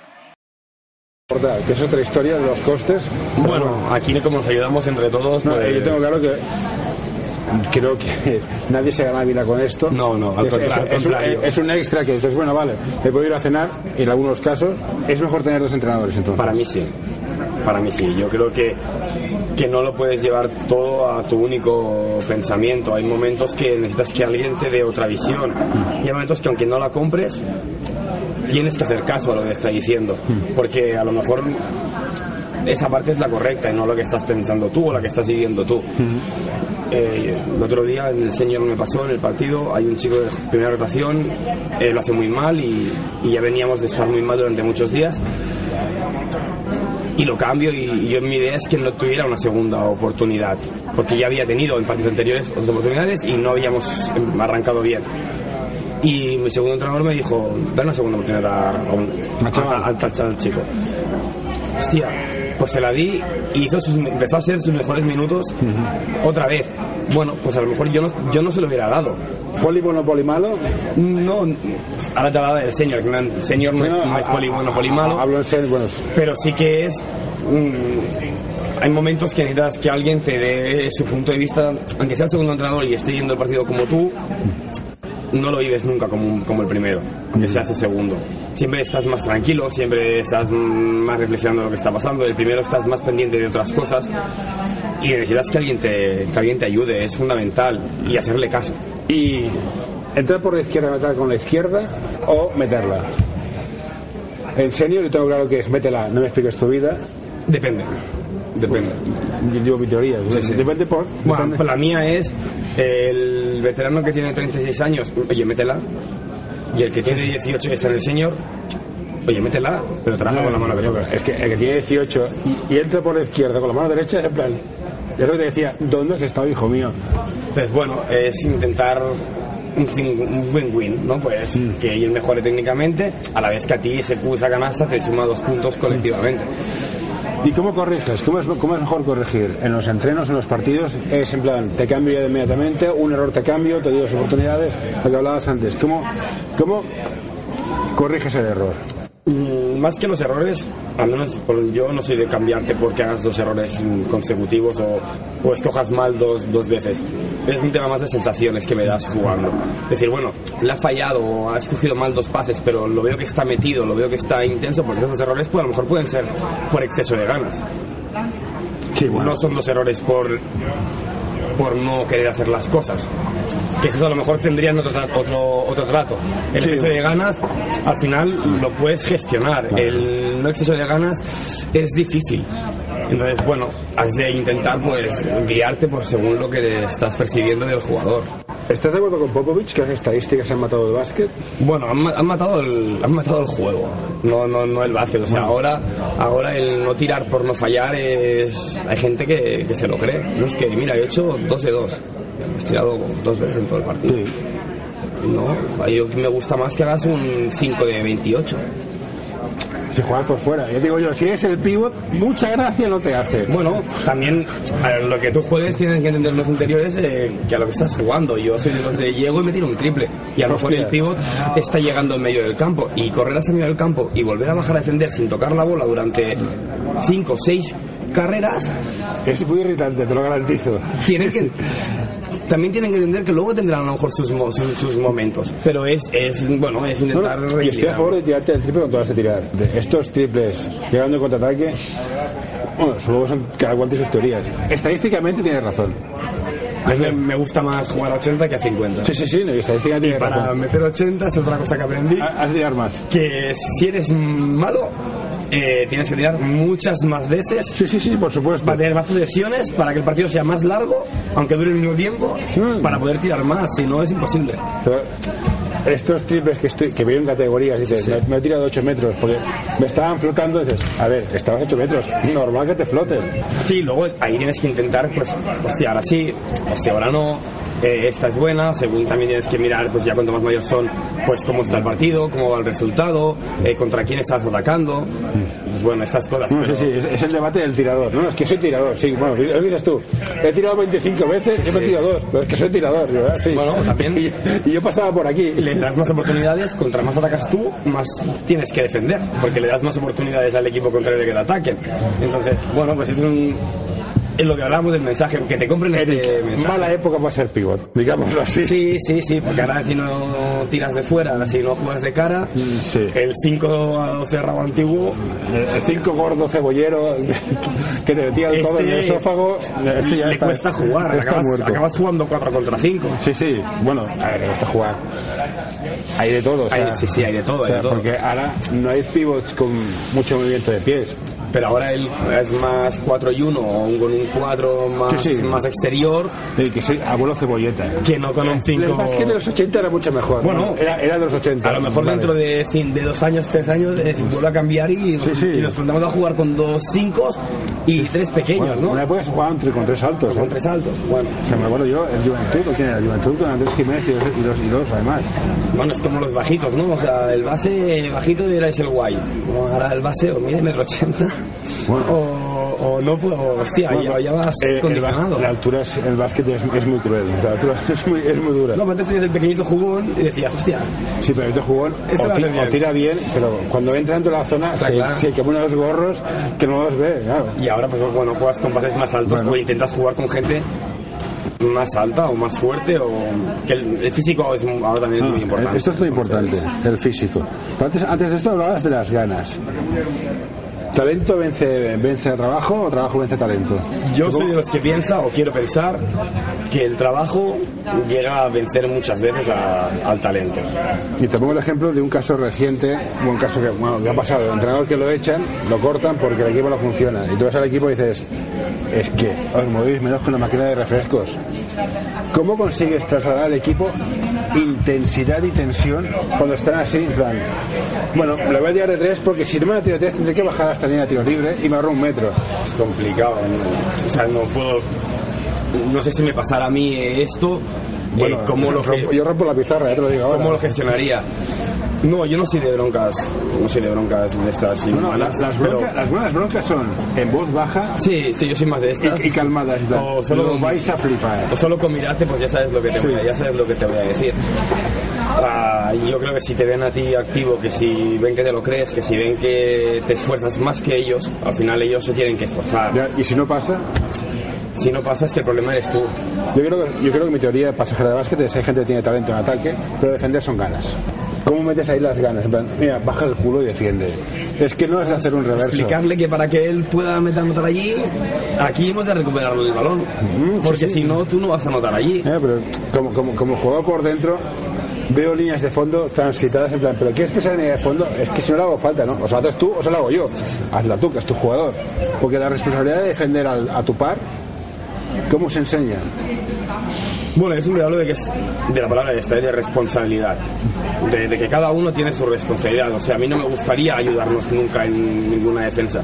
Que es otra historia de los costes. Bueno, aquí como nos ayudamos entre todos, No, pues- yo tengo claro que creo que nadie se gana vida con esto. No, no, al es, contra- es- es un, contrario. es un extra que dices, bueno, vale, me puedo ir a cenar en algunos casos es mejor tener dos entrenadores entonces. Para mí sí. Para mí sí. Yo creo que, que no lo puedes llevar todo a tu único pensamiento. Hay momentos que necesitas que alguien te dé otra visión. Y hay momentos que aunque no la compres, tienes que hacer caso a lo que está diciendo. Porque a lo mejor esa parte es la correcta y no lo que estás pensando tú o la que estás viviendo tú. Eh, el otro día el señor me pasó en el partido, hay un chico de primera rotación, eh, lo hace muy mal y, y ya veníamos de estar muy mal durante muchos días y lo cambio y, y yo mi idea es que no tuviera una segunda oportunidad porque ya había tenido en partidos anteriores otras oportunidades y no habíamos arrancado bien y mi segundo entrenador me dijo dale una segunda oportunidad a, a un- Al a- chico. Hostia pues se la di y hizo sus- empezó a hacer sus mejores minutos otra vez. Bueno pues a lo mejor yo no, yo no se lo hubiera dado. Poli bueno, poli malo. no ahora te va a dar el señor que no- el señor no, es, no es poli bueno poli malo. Hablo en serio, bueno, pero sí que es mm, hay momentos que necesitas que alguien te dé su punto de vista aunque sea el segundo entrenador y esté viendo el partido como tú no lo vives nunca como, como el primero aunque seas el segundo. Siempre estás más tranquilo siempre estás mm, más reflexionando lo que está pasando. El primero estás más pendiente de otras cosas y necesitas que alguien te, que alguien te ayude es fundamental y hacerle caso. Y entrar por la izquierda, meter con la izquierda o meterla. En serio, yo tengo claro que es métela, no me expliques tu vida. depende depende Yo digo mi teoría. sí. Depende por. Bueno, depende. pues la mía es el veterano que tiene 36 años, oye, métela. Y el que tiene 18 y está en el señor, oye, métela, pero trabaja con la mano que toca. Es que el que tiene 18 y, y entra por la izquierda con la mano derecha, en plan. Es lo que te decía, ¿dónde has estado, hijo mío? Entonces, bueno, es intentar un win-win, ¿no? Pues que él mejore técnicamente, a la vez que a ti ese, esa canasta te suma dos puntos colectivamente. ¿Y cómo corriges? ¿Cómo es, ¿Cómo es mejor corregir? ¿En los entrenos, en los partidos? Es en plan, te cambio ya inmediatamente, un error te cambio, te doy dos oportunidades, lo que hablabas antes. ¿Cómo, corriges el error? Mm, Más que los errores, al menos yo no soy de cambiarte porque hagas dos errores consecutivos o, escojas mal dos veces. Es un tema más de sensaciones que me das jugando. Es decir, bueno, le ha fallado o ha escogido mal dos pases, pero lo veo que está metido, lo veo que está intenso, porque esos errores pues, a lo mejor pueden ser por exceso de ganas. Sí, No son dos errores por, por no querer hacer las cosas. Que eso a lo mejor tendrían otro, tra- otro, otro trato. El exceso de ganas, al final lo puedes gestionar. El no exceso de ganas es difícil. Entonces, bueno, has de intentar pues guiarte por según lo que estás percibiendo del jugador. ¿Estás de acuerdo con Popovich que las estadísticas han matado el básquet? Bueno, han, han matado el, han matado el juego, no, no, no el básquet. O sea, ahora, ahora el no tirar por no fallar es. Hay gente que, que se lo cree. No es que, mira, he hecho dos de dos. He tirado dos veces en todo el partido. No, yo me gusta más que hagas un 5 de 28. Si juegas por fuera. Yo digo yo, si es el pivot, mucha gracia no te hace. Bueno, también a lo que tú juegues tienes que entender los interiores eh, que a lo que estás jugando. Yo soy de los de llego y me tiro un triple. Y a lo mejor el pivot está llegando en medio del campo. Y correr hasta el medio del campo y volver a bajar a defender sin tocar la bola durante 5 o 6 carreras, Es muy irritante, te lo garantizo. tienen que... También tienen que entender que luego tendrán a lo mejor sus, mo- sus, sus momentos. Pero es, es, bueno, es No, intentar no, y estoy a favor de tirarte el triple cuando vas a tirar. De estos triples llegando en contraataque, bueno, luego son cada cual tiene sus teorías. Estadísticamente tienes razón. A mí me, gusta más jugar a 80 que a 50. Sí, sí, sí, no, estadísticamente Y para razón. meter 80 es otra cosa que aprendí. Ha- Has de tirar más. que si eres malo, eh, tienes que tirar muchas más veces Sí, sí, sí, por supuesto. para tener más posesiones, para que el partido sea más largo, aunque dure el mismo tiempo, Mm. para poder tirar más, si no es imposible. Pero estos triples que estoy que veo en categorías, dices, me, me he tirado 8 metros, porque me estaban flotando, dices, a ver, estabas 8 metros, normal que te floten. Sí, luego ahí tienes que intentar, pues, hostia, ahora sí, hostia, ahora no, eh, esta es buena, según también tienes que mirar, pues ya cuanto más mayores son, pues cómo está el partido, cómo va el resultado, eh, contra quién estás atacando, pues bueno, estas cosas. No, pero- sí, sí, es, es el debate del tirador. No, no, es que soy tirador, sí, bueno, lo dices tú. He tirado 25 veces, he metido dos, pero es que soy tirador, yo, ¿eh? sí. Bueno, también- Y, y yo pasaba por aquí. le das más oportunidades, contra más atacas tú, más tienes que defender, porque le das más oportunidades al equipo contrario de que te ataquen. Entonces, bueno, pues es un es lo que hablamos del mensaje, que te compren este mensaje. Mala época para ser pivot, digámoslo así. Sí, sí, sí, porque ahora si no tiras de fuera, si no juegas de cara, sí. el 5 cerrado antiguo, El 5 gordo cebollero que te metía el codo en el este esófago, este ya le está, cuesta jugar, está acabas, muerto. acabas jugando 4 contra 5. Sí, sí, bueno, a ver, le gusta jugar. Hay de todo, o sea, Hay- sí, sí, hay de todo, o sea, hay de todo. Porque ahora no hay pivots con mucho movimiento de pies. Pero ahora él es más 4 y 1, o un- con un 4 más, Sí, sí. más exterior, El que soy abuelo cebolleta. que no con un El 5. básquet de los 80 era mucho mejor. Bueno, ¿no? era, era de los 80. A lo mejor Vale. dentro de, de dos años, tres años, eh, vuelve a cambiar y, Sí, sí. y nos plantamos a jugar con dos cinco y tres pequeños, Bueno, ¿no? Una época se jugaban tri- con tres altos. Con ¿eh? tres altos. Bueno, O sea, me acuerdo yo, el Juventud, ¿o quién era? El Juventud con Andrés Jiménez y dos, y dos, y dos además. bueno, es como los bajitos, ¿no? O sea, el base bajito era el guay. Bueno, ahora el base o mide metro ochenta Bueno. o, o no puedo, hostia, ya, ya vas Eh, condicionado. la altura, es, el básquet es, es muy cruel. La altura es muy, es muy dura. No, antes tenías el pequeñito jugón y decías, hostia, Sí, pero este jugón Este o, lo ti- hace bien. o tira bien, pero cuando entra dentro de la zona Está se, claro. se quema unos gorros que no los ve, claro. y ahora pues bueno, juegas con bases más altos Bueno. o intentas jugar con gente más alta o más fuerte o que el, el físico es, ahora también es muy importante. Ah, Esto es muy importante, el físico. Pero Antes, antes de esto hablabas de las ganas. ¿Talento vence, vence a trabajo o trabajo vence a talento? Yo soy de los que piensa o quiero pensar que el trabajo llega a vencer muchas veces a- al talento. Y te pongo el ejemplo de un caso reciente, un caso que, bueno, que ha pasado, el entrenador que lo echan, lo cortan porque el equipo no funciona. Y tú vas al equipo y dices, es que os movéis menos con la máquina de refrescos. ¿Cómo consigues trasladar al equipo intensidad y tensión cuando están así, en plan, bueno, le voy a tirar de tres porque si no me la tiro de tres tendré que bajar hasta la línea de tiro libre y me ahorro un metro. Es complicado. ¿no? O sea, no puedo. No sé si me pasara a mí esto. eh, ¿cómo, lo, rompo- yo la pizarra, ya te lo digo ahora. cómo lo gestionaría? No, yo no soy de broncas. No soy de broncas de estas No, no, las, pero- broncas, las buenas broncas son en voz baja Sí, sí, yo soy más de estas. y, y calmadas. O solo lo con- vais a flipar. O solo con mirarte, pues ya sabes lo que te, voy, a, ya sabes lo que te voy a decir. Ah, yo creo que si te ven a ti activo, que si ven que te lo crees, que si ven que te esfuerzas más que ellos, al final ellos se tienen que esforzar. Ya, y si no pasa, Si no pasa, es que el problema eres tú. yo creo, que, yo creo que mi teoría pasajera de básquet es hay gente que tiene talento en ataque, pero defender son ganas. ¿Cómo metes ahí las ganas? En plan, mira, baja el culo y defiende. Es que no es hacer un reverso. Explicarle que para que él pueda meter anotar allí, aquí hemos de recuperar el balón. Mm, Porque sí. si no, tú no vas a anotar allí. Eh, pero como, como, como jugador por dentro, veo líneas de fondo transitadas en plan, ¿pero quieres pensar en línea de fondo? Es que si no le hago falta, ¿no? O se la haces tú o se la hago yo. Hazla tú, que es tu jugador. Porque la responsabilidad de defender al- a tu par, ¿cómo se enseña? Bueno, es un hablo de que es de la palabra esta, de responsabilidad. De, de que cada uno tiene su responsabilidad. O sea, a mí no me gustaría ayudarnos nunca en ninguna defensa.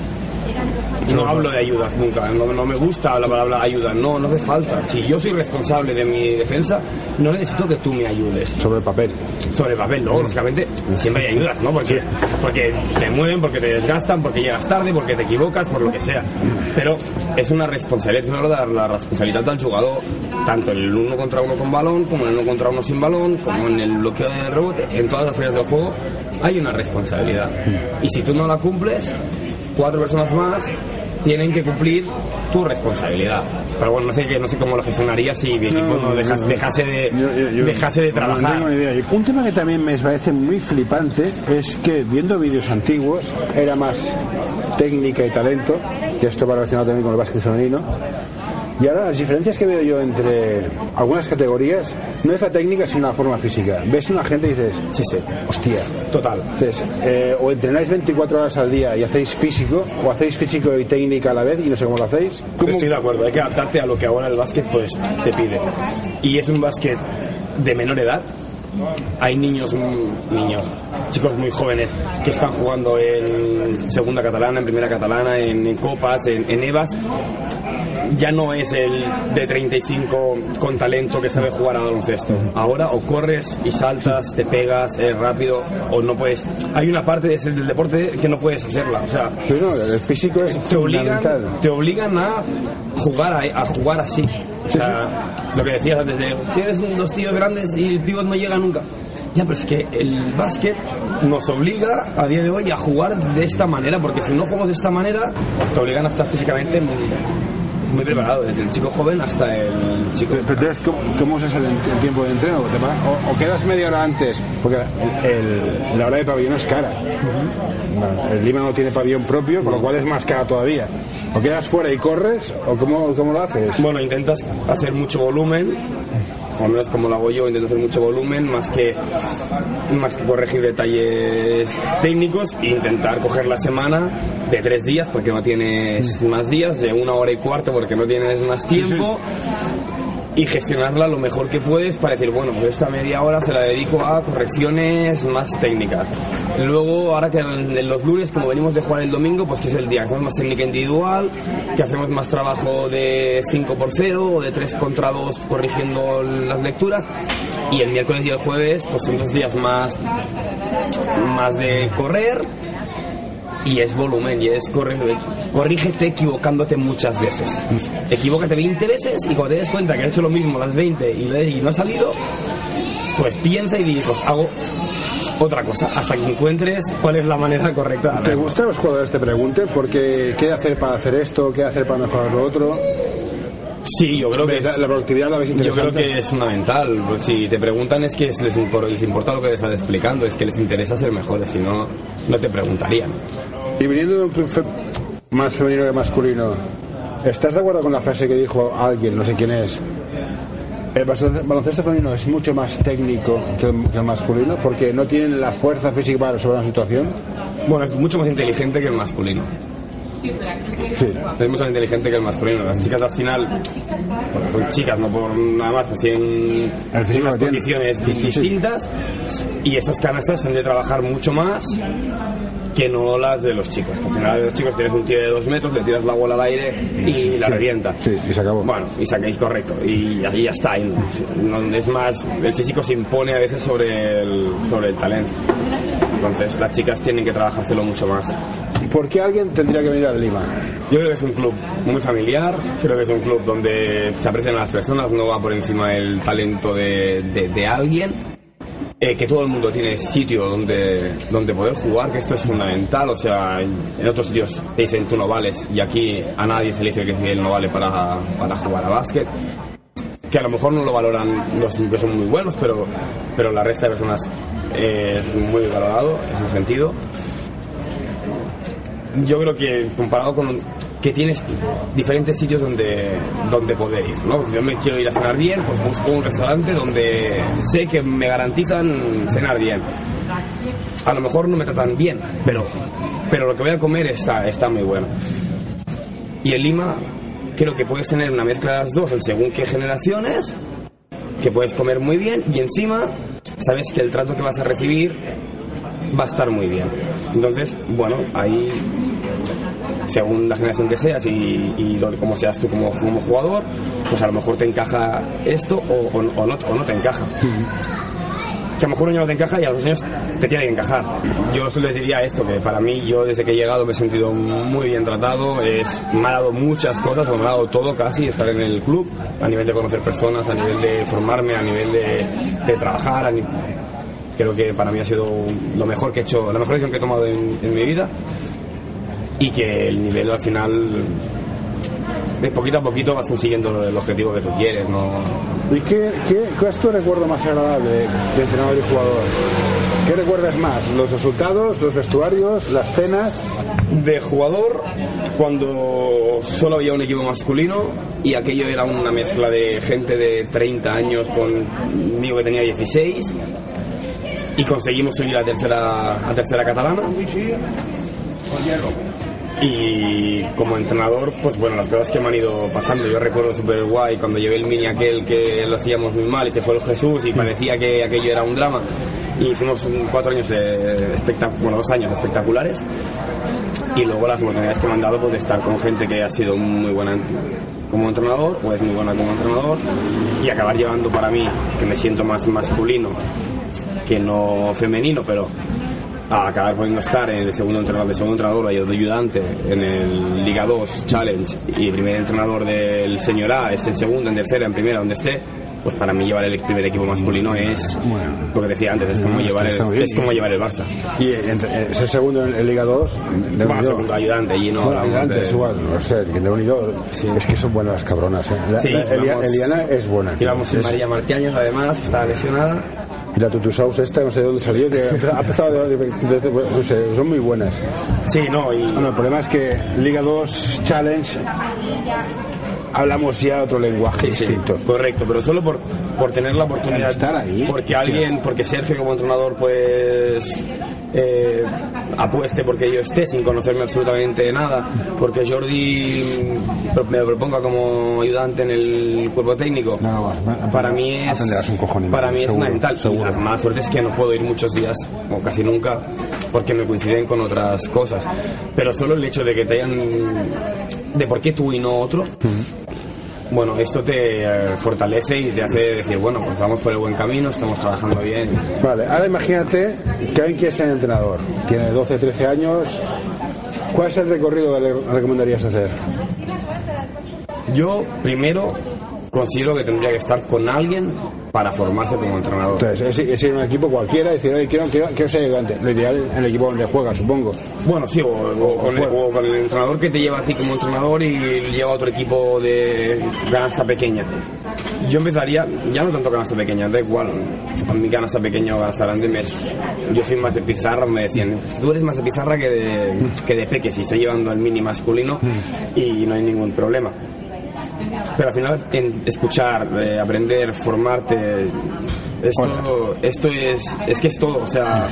No hablo de ayudas nunca, no, no me gusta la palabra ayuda, no, no hace falta. Si yo soy responsable de mi defensa, no necesito que tú me ayudes. Sobre el papel. Sobre el papel, no, lógicamente siempre hay ayudas, ¿no? Porque, porque te mueven, porque te desgastan, porque llegas tarde, porque te equivocas, por lo que sea. Pero es una responsabilidad, es la, la responsabilidad del jugador, tanto en el uno contra uno con balón, como en el uno contra uno sin balón, como en el bloqueo de rebote, en todas las áreas del juego hay una responsabilidad. Y si tú no la cumples, cuatro personas más tienen que cumplir tu responsabilidad. Pero bueno, no sé, no sé cómo lo gestionaría si mi equipo no, dejas, dejase, de, Yo- yo- dejase de trabajar. idea. Un tema que también me parece muy flipante es que viendo vídeos antiguos era más técnica y talento, que esto va relacionado también con el básquet femenino. Y ahora las diferencias que veo yo entre algunas categorías no es la técnica sino la forma física. Ves una gente y dices, Sí, sí, hostia. total. Entonces, eh, o entrenáis 24 horas al día y hacéis físico, o hacéis físico y técnica a la vez y no sé cómo lo hacéis. ¿Cómo- Estoy de acuerdo, hay que adaptarte a lo que ahora el básquet pues te pide. Y es un básquet de menor edad. Hay niños, mm, niños, chicos muy jóvenes que están jugando en segunda catalana, en primera catalana, en, en copas, en, en EVAs. Ya no es el de 35 con talento que sabe jugar a baloncesto. Ahora o corres y saltas, te pegas, eres rápido, o no puedes. Hay una parte de ese- del deporte que no puedes hacerla. O sea, Sí, no, el físico es te obligan, te obligan a jugar a, a jugar así. O sea, lo que decías antes de tienes dos tíos grandes y el pivot no llega nunca. Ya, pero es que el básquet nos obliga a día de hoy a jugar de esta manera, porque si no jugamos de esta manera, te obligan a estar físicamente muy, muy preparado, desde el chico joven hasta el chico. Pero entonces, ¿cómo, cómo usas el, el tiempo de entreno? ¿Te va- o, o quedas media hora antes? Porque el- el- la hora de pabellón es cara. El Lima no tiene pabellón propio, con lo cual es más cara todavía. ¿O quedas fuera y corres? ¿O cómo, cómo lo haces? Bueno, intentas hacer mucho volumen, al menos como lo hago yo, intento hacer mucho volumen, más que, más que corregir detalles técnicos, e intentar coger la semana de tres días, porque no tienes más días, de una hora y cuarto, porque no tienes más tiempo. Y gestionarla lo mejor que puedes para decir, bueno, pues esta media hora se la dedico a correcciones más técnicas. Luego, ahora que en los lunes, como venimos de jugar el domingo, pues que es el día que hacemos más técnica individual, que hacemos más trabajo de 5 por 0 o de 3 contra 2 corrigiendo las lecturas. Y el miércoles y el jueves, pues son dos días más, más de correr y es volumen y es corrígete equivocándote muchas veces. Equivócate 20 veces y cuando te des cuenta que has hecho lo mismo las 20 y, le- y no ha salido, pues piensa y di, pues hago otra cosa hasta que encuentres cuál es la manera correcta ¿Te gusta que los jugadores te pregunten? Porque ¿qué hacer para hacer esto? ¿Qué hacer para mejorar lo otro? Sí, yo creo que La, es- la productividad la Yo creo que es fundamental. Pues si te preguntan es que les, les importa lo que les estás explicando, es que les interesa ser mejores, si no, no te preguntarían. Y viniendo de un club más femenino que masculino, ¿estás de acuerdo con la frase que dijo alguien, no sé quién es? El baloncesto femenino es mucho más técnico que el, que el masculino porque no tienen la fuerza física para resolver una situación. Bueno, es mucho más inteligente que el masculino. Sí. Es mucho más inteligente que el masculino. Las chicas al final, bueno, son chicas, no por nada más, El físico unas condiciones sí. distintas y esos canastas han de trabajar mucho más que no las de los chicos. Al final, los chicos tienes un tío de dos metros, le tiras la bola al aire y la Sí, revienta. sí, y se acabó. Bueno, y sacáis correcto. Y ahí ya está. Y no- es más, el físico se impone a veces sobre el, sobre el talento. Entonces, las chicas tienen que trabajárselo mucho más. ¿Por qué alguien tendría que venir al Lima? Yo creo que es un club muy familiar, creo que es un club donde se aprecian a las personas, no va por encima del talento de, de- de alguien, eh, que todo el mundo tiene sitio donde, donde poder jugar, que esto es fundamental, o sea, en, otros sitios te dicen tú no vales y aquí a nadie se le dice que él no vale para, para jugar a básquet, que a lo mejor no lo valoran los que son muy buenos, pero, pero la resta de personas eh, es muy valorado en ese sentido. Yo creo que comparado con que tienes diferentes sitios donde, donde poder ir, ¿no? Si yo me quiero ir a cenar bien, pues busco un restaurante donde sé que me garantizan cenar bien. A lo mejor no me tratan bien, pero, pero lo que voy a comer está, está muy bueno. Y en Lima creo que puedes tener una mezcla de las dos en según qué generaciones, que puedes comer muy bien y encima sabes que el trato que vas a recibir va a estar muy bien. Entonces, bueno, ahí según la generación que seas y, y como seas tú como, como jugador, pues a lo mejor te encaja esto o, o- o no, o no te encaja. Que a lo mejor un año no te encaja y a los años te tiene que encajar. Yo les diría esto, que para mí yo desde que he llegado me he sentido muy bien tratado, es, me ha dado muchas cosas, me ha dado todo casi, estar en el club, a nivel de conocer personas, a nivel de formarme, a nivel de, de trabajar, a ni- creo que para mí ha sido lo mejor que he hecho, la mejor decisión que he tomado en, en mi vida y que el nivel al final de poquito a poquito vas consiguiendo el objetivo que tú quieres, ¿no? ¿Y qué, qué, cuál es tu recuerdo más agradable de, entrenador y jugador? ¿Qué recuerdas más? ¿Los resultados, los vestuarios, las cenas? De jugador, cuando solo había un equipo masculino y aquello era una mezcla de gente de 30 años conmigo que tenía 16 y conseguimos subir a tercera, a tercera catalana. Y como entrenador, pues bueno, las cosas que me han ido pasando. Yo recuerdo súper guay cuando llevé el mini aquel que lo hacíamos muy mal y se fue el Jesús y parecía que aquello era un drama. Y hicimos cuatro años de bueno, dos años espectaculares. Y luego las oportunidades que me han dado pues, de estar con gente que ha sido muy buena en- como entrenador o es muy buena como entrenador y acabar llevando para mí, que me siento más masculino que no femenino, pero a acabar pudiendo estar en el segundo entrenador, de segundo entrenador o de ayudante en el Liga 2 Challenge y primer entrenador del señor A es el segundo, en tercera, en primera, donde esté, pues para mí llevar el primer equipo masculino es lo que decía antes, es como, Bueno, llevar, el, bien. es como llevar el Barça. Y eh, ser segundo en, en Liga 2, de Bueno, segundo ayudante y no Bueno, antes de- igual, no sé, que de unido. Es que son buenas las cabronas. ¿eh? La- Sí, la- íbamos- Eliana es buena. Íbamos sin Es- María Martiáñez, además, que estaba lesionada. Y la Tutusaus esta, no sé de dónde salió, que ha empezado de, de- de- de- no sé, son muy buenas. Sí, no, y Bueno, el problema es que Liga 2 Challenge hablamos ya otro lenguaje Sí, sí, distinto. correcto, pero solo por, por tener la oportunidad. Estar ahí, Porque alguien, porque Sergio como entrenador, pues. Eh, apueste porque yo esté sin conocerme absolutamente nada, porque Jordi me lo proponga como ayudante en el cuerpo técnico. No, no, no, para mí es un para mí es seguro, fundamental. seguro. La mala suerte es que no puedo ir muchos días, o casi nunca, porque me coinciden con otras cosas. Pero solo el hecho de que te hayan de por qué tú y no otro. Bueno, esto te eh, fortalece y te hace decir, bueno, pues vamos por el buen camino, estamos trabajando bien. Vale, ahora imagínate que alguien quiere ser entrenador. Tiene 12, 13 años. ¿Cuál es el recorrido que le recomendarías hacer? Yo, primero, considero que tendría que estar con alguien para formarse como entrenador. Entonces, es, es ir a un equipo cualquiera y decir, oye, quiero, quiero, quiero ser ayudante. Lo ideal en el equipo donde juega, supongo. Bueno, sí, o, o con, el, o con el entrenador que te lleva a ti como entrenador y lleva a otro equipo de canasta pequeña. Yo empezaría, ya no tanto canasta pequeña, da igual, a mi canasta pequeña o canasta grande, me, yo soy más de pizarra, me decían, tú eres más de pizarra que de, que de peques y estoy llevando el mini masculino y no hay ningún problema. Pero al final, en escuchar, eh, aprender, formarte, esto, esto es, es que es todo, o sea,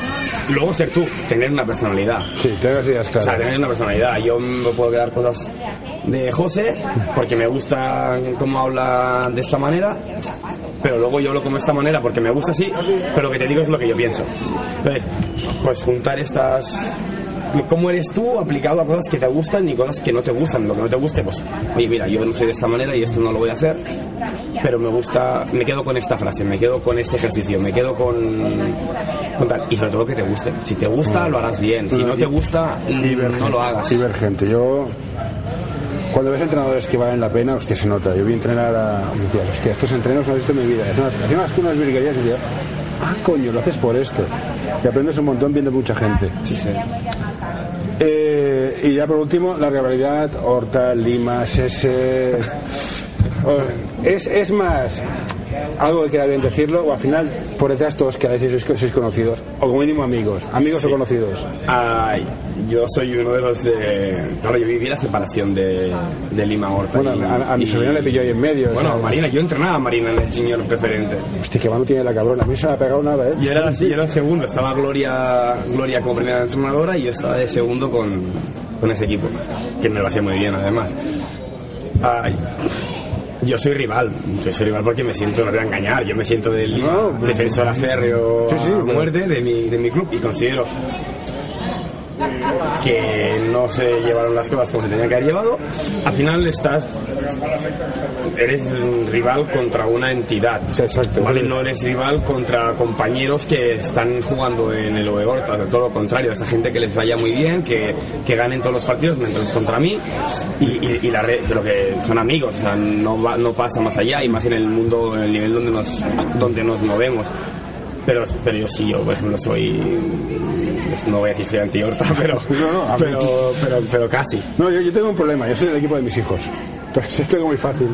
luego ser tú, tener una personalidad. Sí, tengo las ideas O sea, claras. tener una personalidad. Yo me puedo quedar cosas de José porque me gusta cómo habla de esta manera, pero luego yo hablo como de esta manera porque me gusta así, pero lo que te digo es lo que yo pienso. Entonces, pues juntar estas cómo eres tú aplicado a cosas que te gustan y cosas que no te gustan. Lo que no te guste, pues, oye, mira, yo no soy de esta manera y esto no lo voy a hacer, pero me gusta, me quedo con esta frase, me quedo con este ejercicio, me quedo con, con tal. Y sobre todo que te guste. Si te gusta, lo harás bien. Si no te gusta, no lo hagas. Divergente. Yo, cuando ves entrenadores que valen la pena, hostia, se nota. Yo vi entrenar a. y decía, hostia, estos entrenos no he visto en mi vida. Hacía unas, hacía unas, unas virguerías y decía, ah, coño, lo haces por esto. Y aprendes un montón viendo mucha gente. Sí, sí. Eh, y ya por último, la rivalidad Horta, Lima, Sese. Es, es más algo que queda bien decirlo, o al final por detrás todos quedáis y sois, sois conocidos, o como mínimo amigos, amigos o conocidos. Ay, yo soy uno de los de... Claro, yo viví la separación de, de Lima Horta. Bueno, y- a, a mi y- sobrina le pilló ahí en medio. o Bueno, sea, Marina, yo entrenaba a Marina en el junior preferente. Hostia, qué mano tiene la cabrona. A mí se me ha pegado nada, ¿eh? Yo era, yo era el segundo, estaba Gloria, Gloria como primera entrenadora y yo estaba de segundo con, con ese equipo, que me lo hacía muy bien además. Ay, yo soy rival, yo soy rival porque me siento, no voy a engañar, yo me siento del No, defensor férreo Sí, sí, a pero- muerte de mi, de mi club y considero que no se llevaron las cosas como se tenían que haber llevado, al final estás eres un rival contra una entidad. exacto. ¿vale? No eres rival contra compañeros que están jugando en el Oegorta, todo lo contrario, esa gente que les vaya muy bien, que, que ganen todos los partidos mientras contra mí y, y, y la red, pero que son amigos, o sea, no, va, no pasa más allá y más en el mundo, en el nivel donde nos, donde nos movemos. Pero, pero yo sí, yo por ejemplo soy no voy a decir soy anti-Horta, pero, No, no, pero, pero, pero casi. No, yo, yo tengo un problema, yo soy del equipo de mis hijos. Entonces es tengo muy fácil.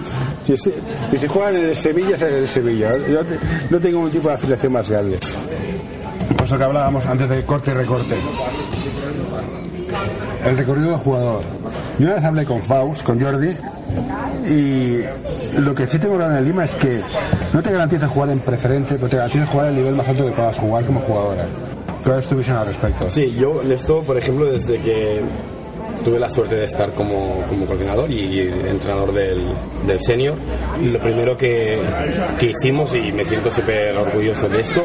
Si, es- y si juegan en el Sevilla, es en el Sevilla. Yo te- no tengo un tipo de afiliación más grande. Pues lo que hablábamos antes de corte y recorte. El recorrido del jugador. Yo una vez hablé con Faust, con Jordi, y lo que sí tengo claro en Lima es que no te garantiza jugar en preferente, pero te garantiza jugar al nivel más alto que puedas jugar como jugadora. ¿Cuál es tu visión al respecto? Sí, yo esto, por ejemplo, desde que tuve la suerte de estar como, como coordinador y entrenador del, del senior, lo primero que, que hicimos, y me siento súper orgulloso de esto,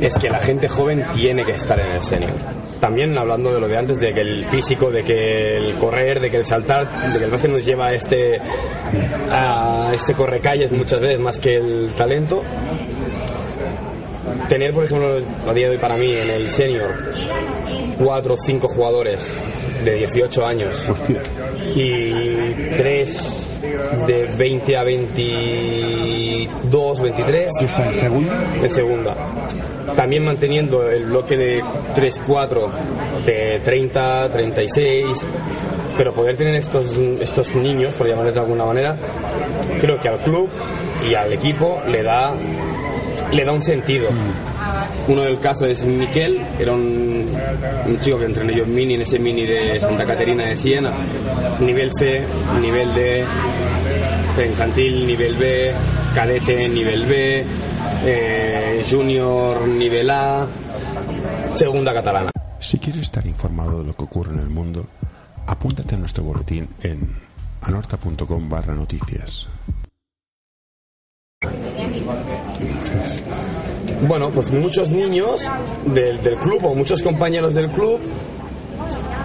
es que la gente joven tiene que estar en el senior. También hablando de lo de antes, de que el físico, de que el correr, de que el saltar, de que el básquet nos lleva a este, a este correcalles muchas veces más que el talento. Tener, por ejemplo, a día de hoy para mí en el senior, cuatro o cinco jugadores de 18 años y tres de 20 a 22, 23 ¿Qué está en segunda? en segunda. También manteniendo el bloque de 3-4 de 30, 36, pero poder tener estos, estos niños, por llamarles de alguna manera, creo que al club y al equipo le da, le da un sentido. Uno del caso es Miquel, era un, chico que entrené yo en mini, en ese mini de Santa Caterina de Siena, nivel C, nivel D, infantil nivel B, cadete nivel B, eh, junior nivel A, segunda catalana. Si quieres estar informado de lo que ocurre en el mundo, apúntate a nuestro boletín en anorta.com barra noticias. Bueno, pues muchos niños del, del club o muchos compañeros del club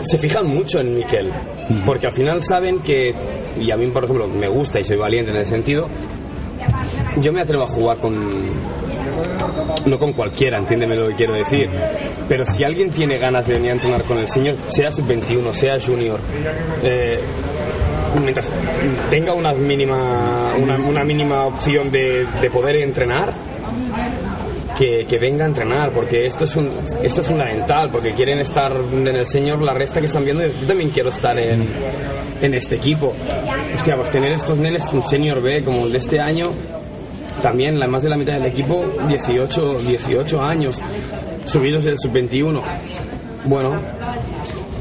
se fijan mucho en Miquel, porque al final saben que, y a mí por ejemplo me gusta y soy valiente en ese sentido, yo me atrevo a jugar con, no con cualquiera, entiéndeme lo que quiero decir, pero si alguien tiene ganas de venir a entrenar con el señor, sea sub-21, sea junior, eh, mientras tenga una mínima, una, una mínima opción de, de poder entrenar, que, que venga a entrenar, porque esto es, un, esto es fundamental, porque quieren estar en el señor, la resta que están viendo, yo también quiero estar en, en este equipo. Hostia, pues tener estos nenes, un senior B como el de este año, también la más de la mitad del equipo, 18, 18 años, subidos del sub-21. Bueno,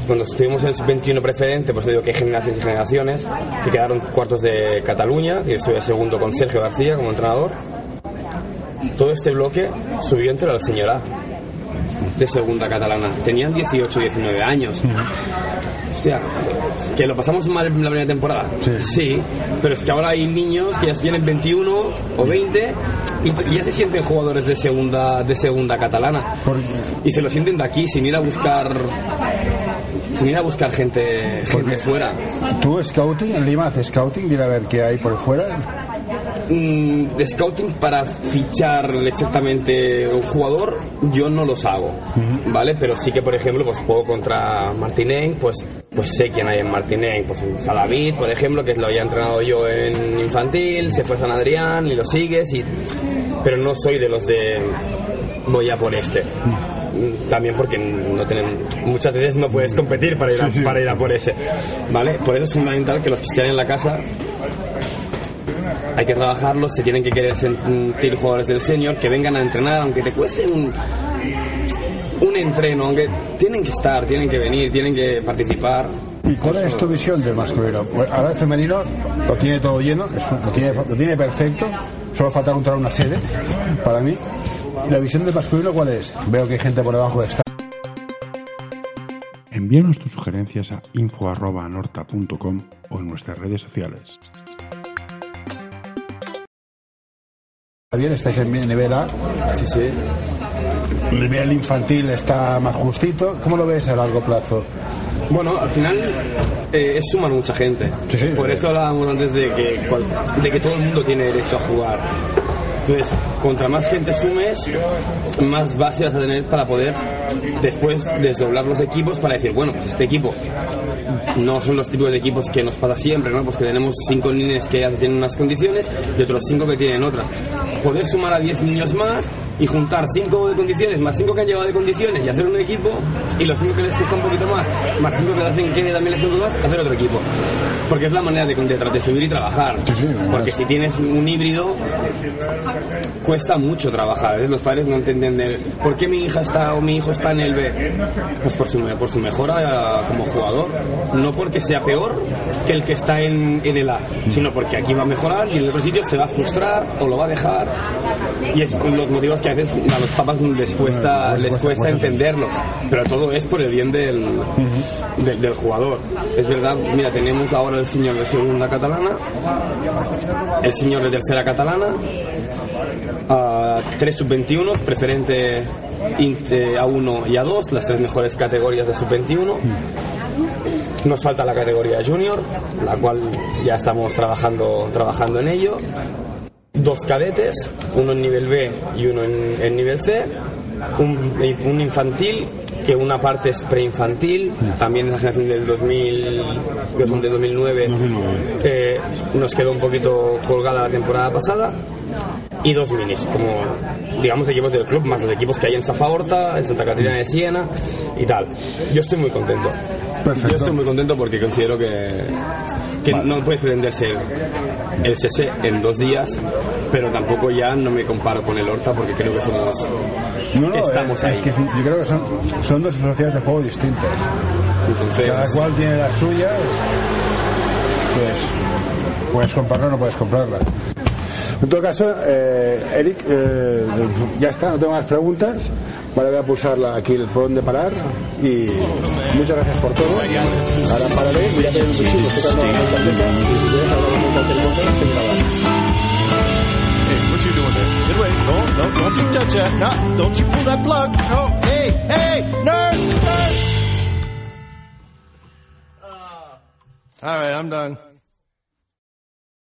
cuando estuvimos en el sub-21 precedente, pues digo que generaciones y generaciones, que quedaron cuartos de Cataluña, que estuve segundo con Sergio García como entrenador. Todo este bloque subió entero al señor A de segunda catalana. Tenían 18, 19 años. Hostia, que lo pasamos mal en la primera temporada. Sí. pero es que ahora hay niños que ya tienen 21 o 20 y, y ya se sienten jugadores de segunda de segunda catalana. Y se lo sienten de aquí sin ir a buscar sin ir a buscar gente, gente fuera. ¿Tú scouting en Lima haces scouting? Mira a ver qué hay por fuera. Mm, de scouting para fichar exactamente un jugador yo no los hago vale pero sí que por ejemplo pues juego contra Martinenc pues pues sé quién hay en Martinenc pues en Salavid por ejemplo que lo había entrenado yo en infantil se fue a San Adrián y lo sigues y pero no soy de los de voy a por este. Mm, también porque no tienen muchas veces no puedes competir para ir a, para ir a por ese vale por eso es fundamental que los que estén en la casa hay que trabajarlos, se tienen que querer sentir jugadores del senior, que vengan a entrenar, aunque te cueste un, un entreno, aunque tienen que estar, tienen que venir, tienen que participar. ¿Y cuál es tu visión del masculino? Pues ahora el femenino lo tiene todo lleno, lo, tiene, lo tiene perfecto, solo falta encontrar una sede para mí. ¿La visión del masculino cuál es? Veo que hay gente por debajo de esta. Envíanos tus sugerencias a info.anorta.com o en nuestras redes sociales. Bien, estáis en nivel A. Sí, sí. el nivel infantil está más justito. ¿Cómo lo ves a largo plazo? Bueno, al final eh, es sumar mucha gente. Sí, sí. Por eso hablábamos antes de que, de que todo el mundo tiene derecho a jugar. Entonces, contra más gente sumes, más base vas a tener para poder después desdoblar los equipos para decir, bueno, pues este equipo no son los tipos de equipos que nos pasa siempre, ¿no? Pues que tenemos cinco niños que tienen unas condiciones y otros cinco que tienen otras. Poder sumar a 10 niños más y juntar cinco de condiciones más cinco que han llegado de condiciones y hacer un equipo y los cinco que les cuesta un poquito más más cinco que les hacen que también les cuesta más hacer otro equipo porque es la manera de, de, de subir y trabajar porque si tienes un híbrido cuesta mucho trabajar. ¿ves? Los padres no entienden de por qué mi hija está o mi hijo está en el B. Pues por su, por su mejora como jugador. No porque sea peor que el que está en, en el A, sino porque aquí va a mejorar y en el otro sitio se va a frustrar o lo va a dejar. Y es los motivos que a veces a los papás les cuesta, les cuesta entenderlo. Pero todo es por el bien del, del, del jugador. Es verdad, mira, tenemos ahora el señor de segunda catalana, el señor de tercera catalana, a tres sub-21, preferente int- A1 y A2, las tres mejores categorías de sub-21. Nos falta la categoría junior, la cual ya estamos trabajando, trabajando en ello. Dos cadetes, uno en nivel B y uno en, en nivel C. Un, un infantil, que una parte es preinfantil, también es la generación del 2000, que son de 2009, eh, nos quedó un poquito colgada la temporada pasada y dos minis, como digamos equipos del club, más los equipos que hay en Safaorta, en Santa Catarina de Siena y tal. Yo estoy muy contento. Perfecto. Yo estoy muy contento porque considero que, que no puedes prenderse el, el CC en dos días, pero tampoco ya no me comparo con el Horta porque creo que somos No, no, estamos es, ahí. es que yo creo que son, son dos filosofías de juego distintas. Entonces, Cada cual tiene las suyas. Pues puedes comprarla o no puedes comprarla. En todo caso, eh, Eric, eh, ya está, no tengo más preguntas. Vale, voy a pulsar aquí el botón de parar y muchas gracias por todo. Ahora pararé, voy a un cuchillo, I'm done.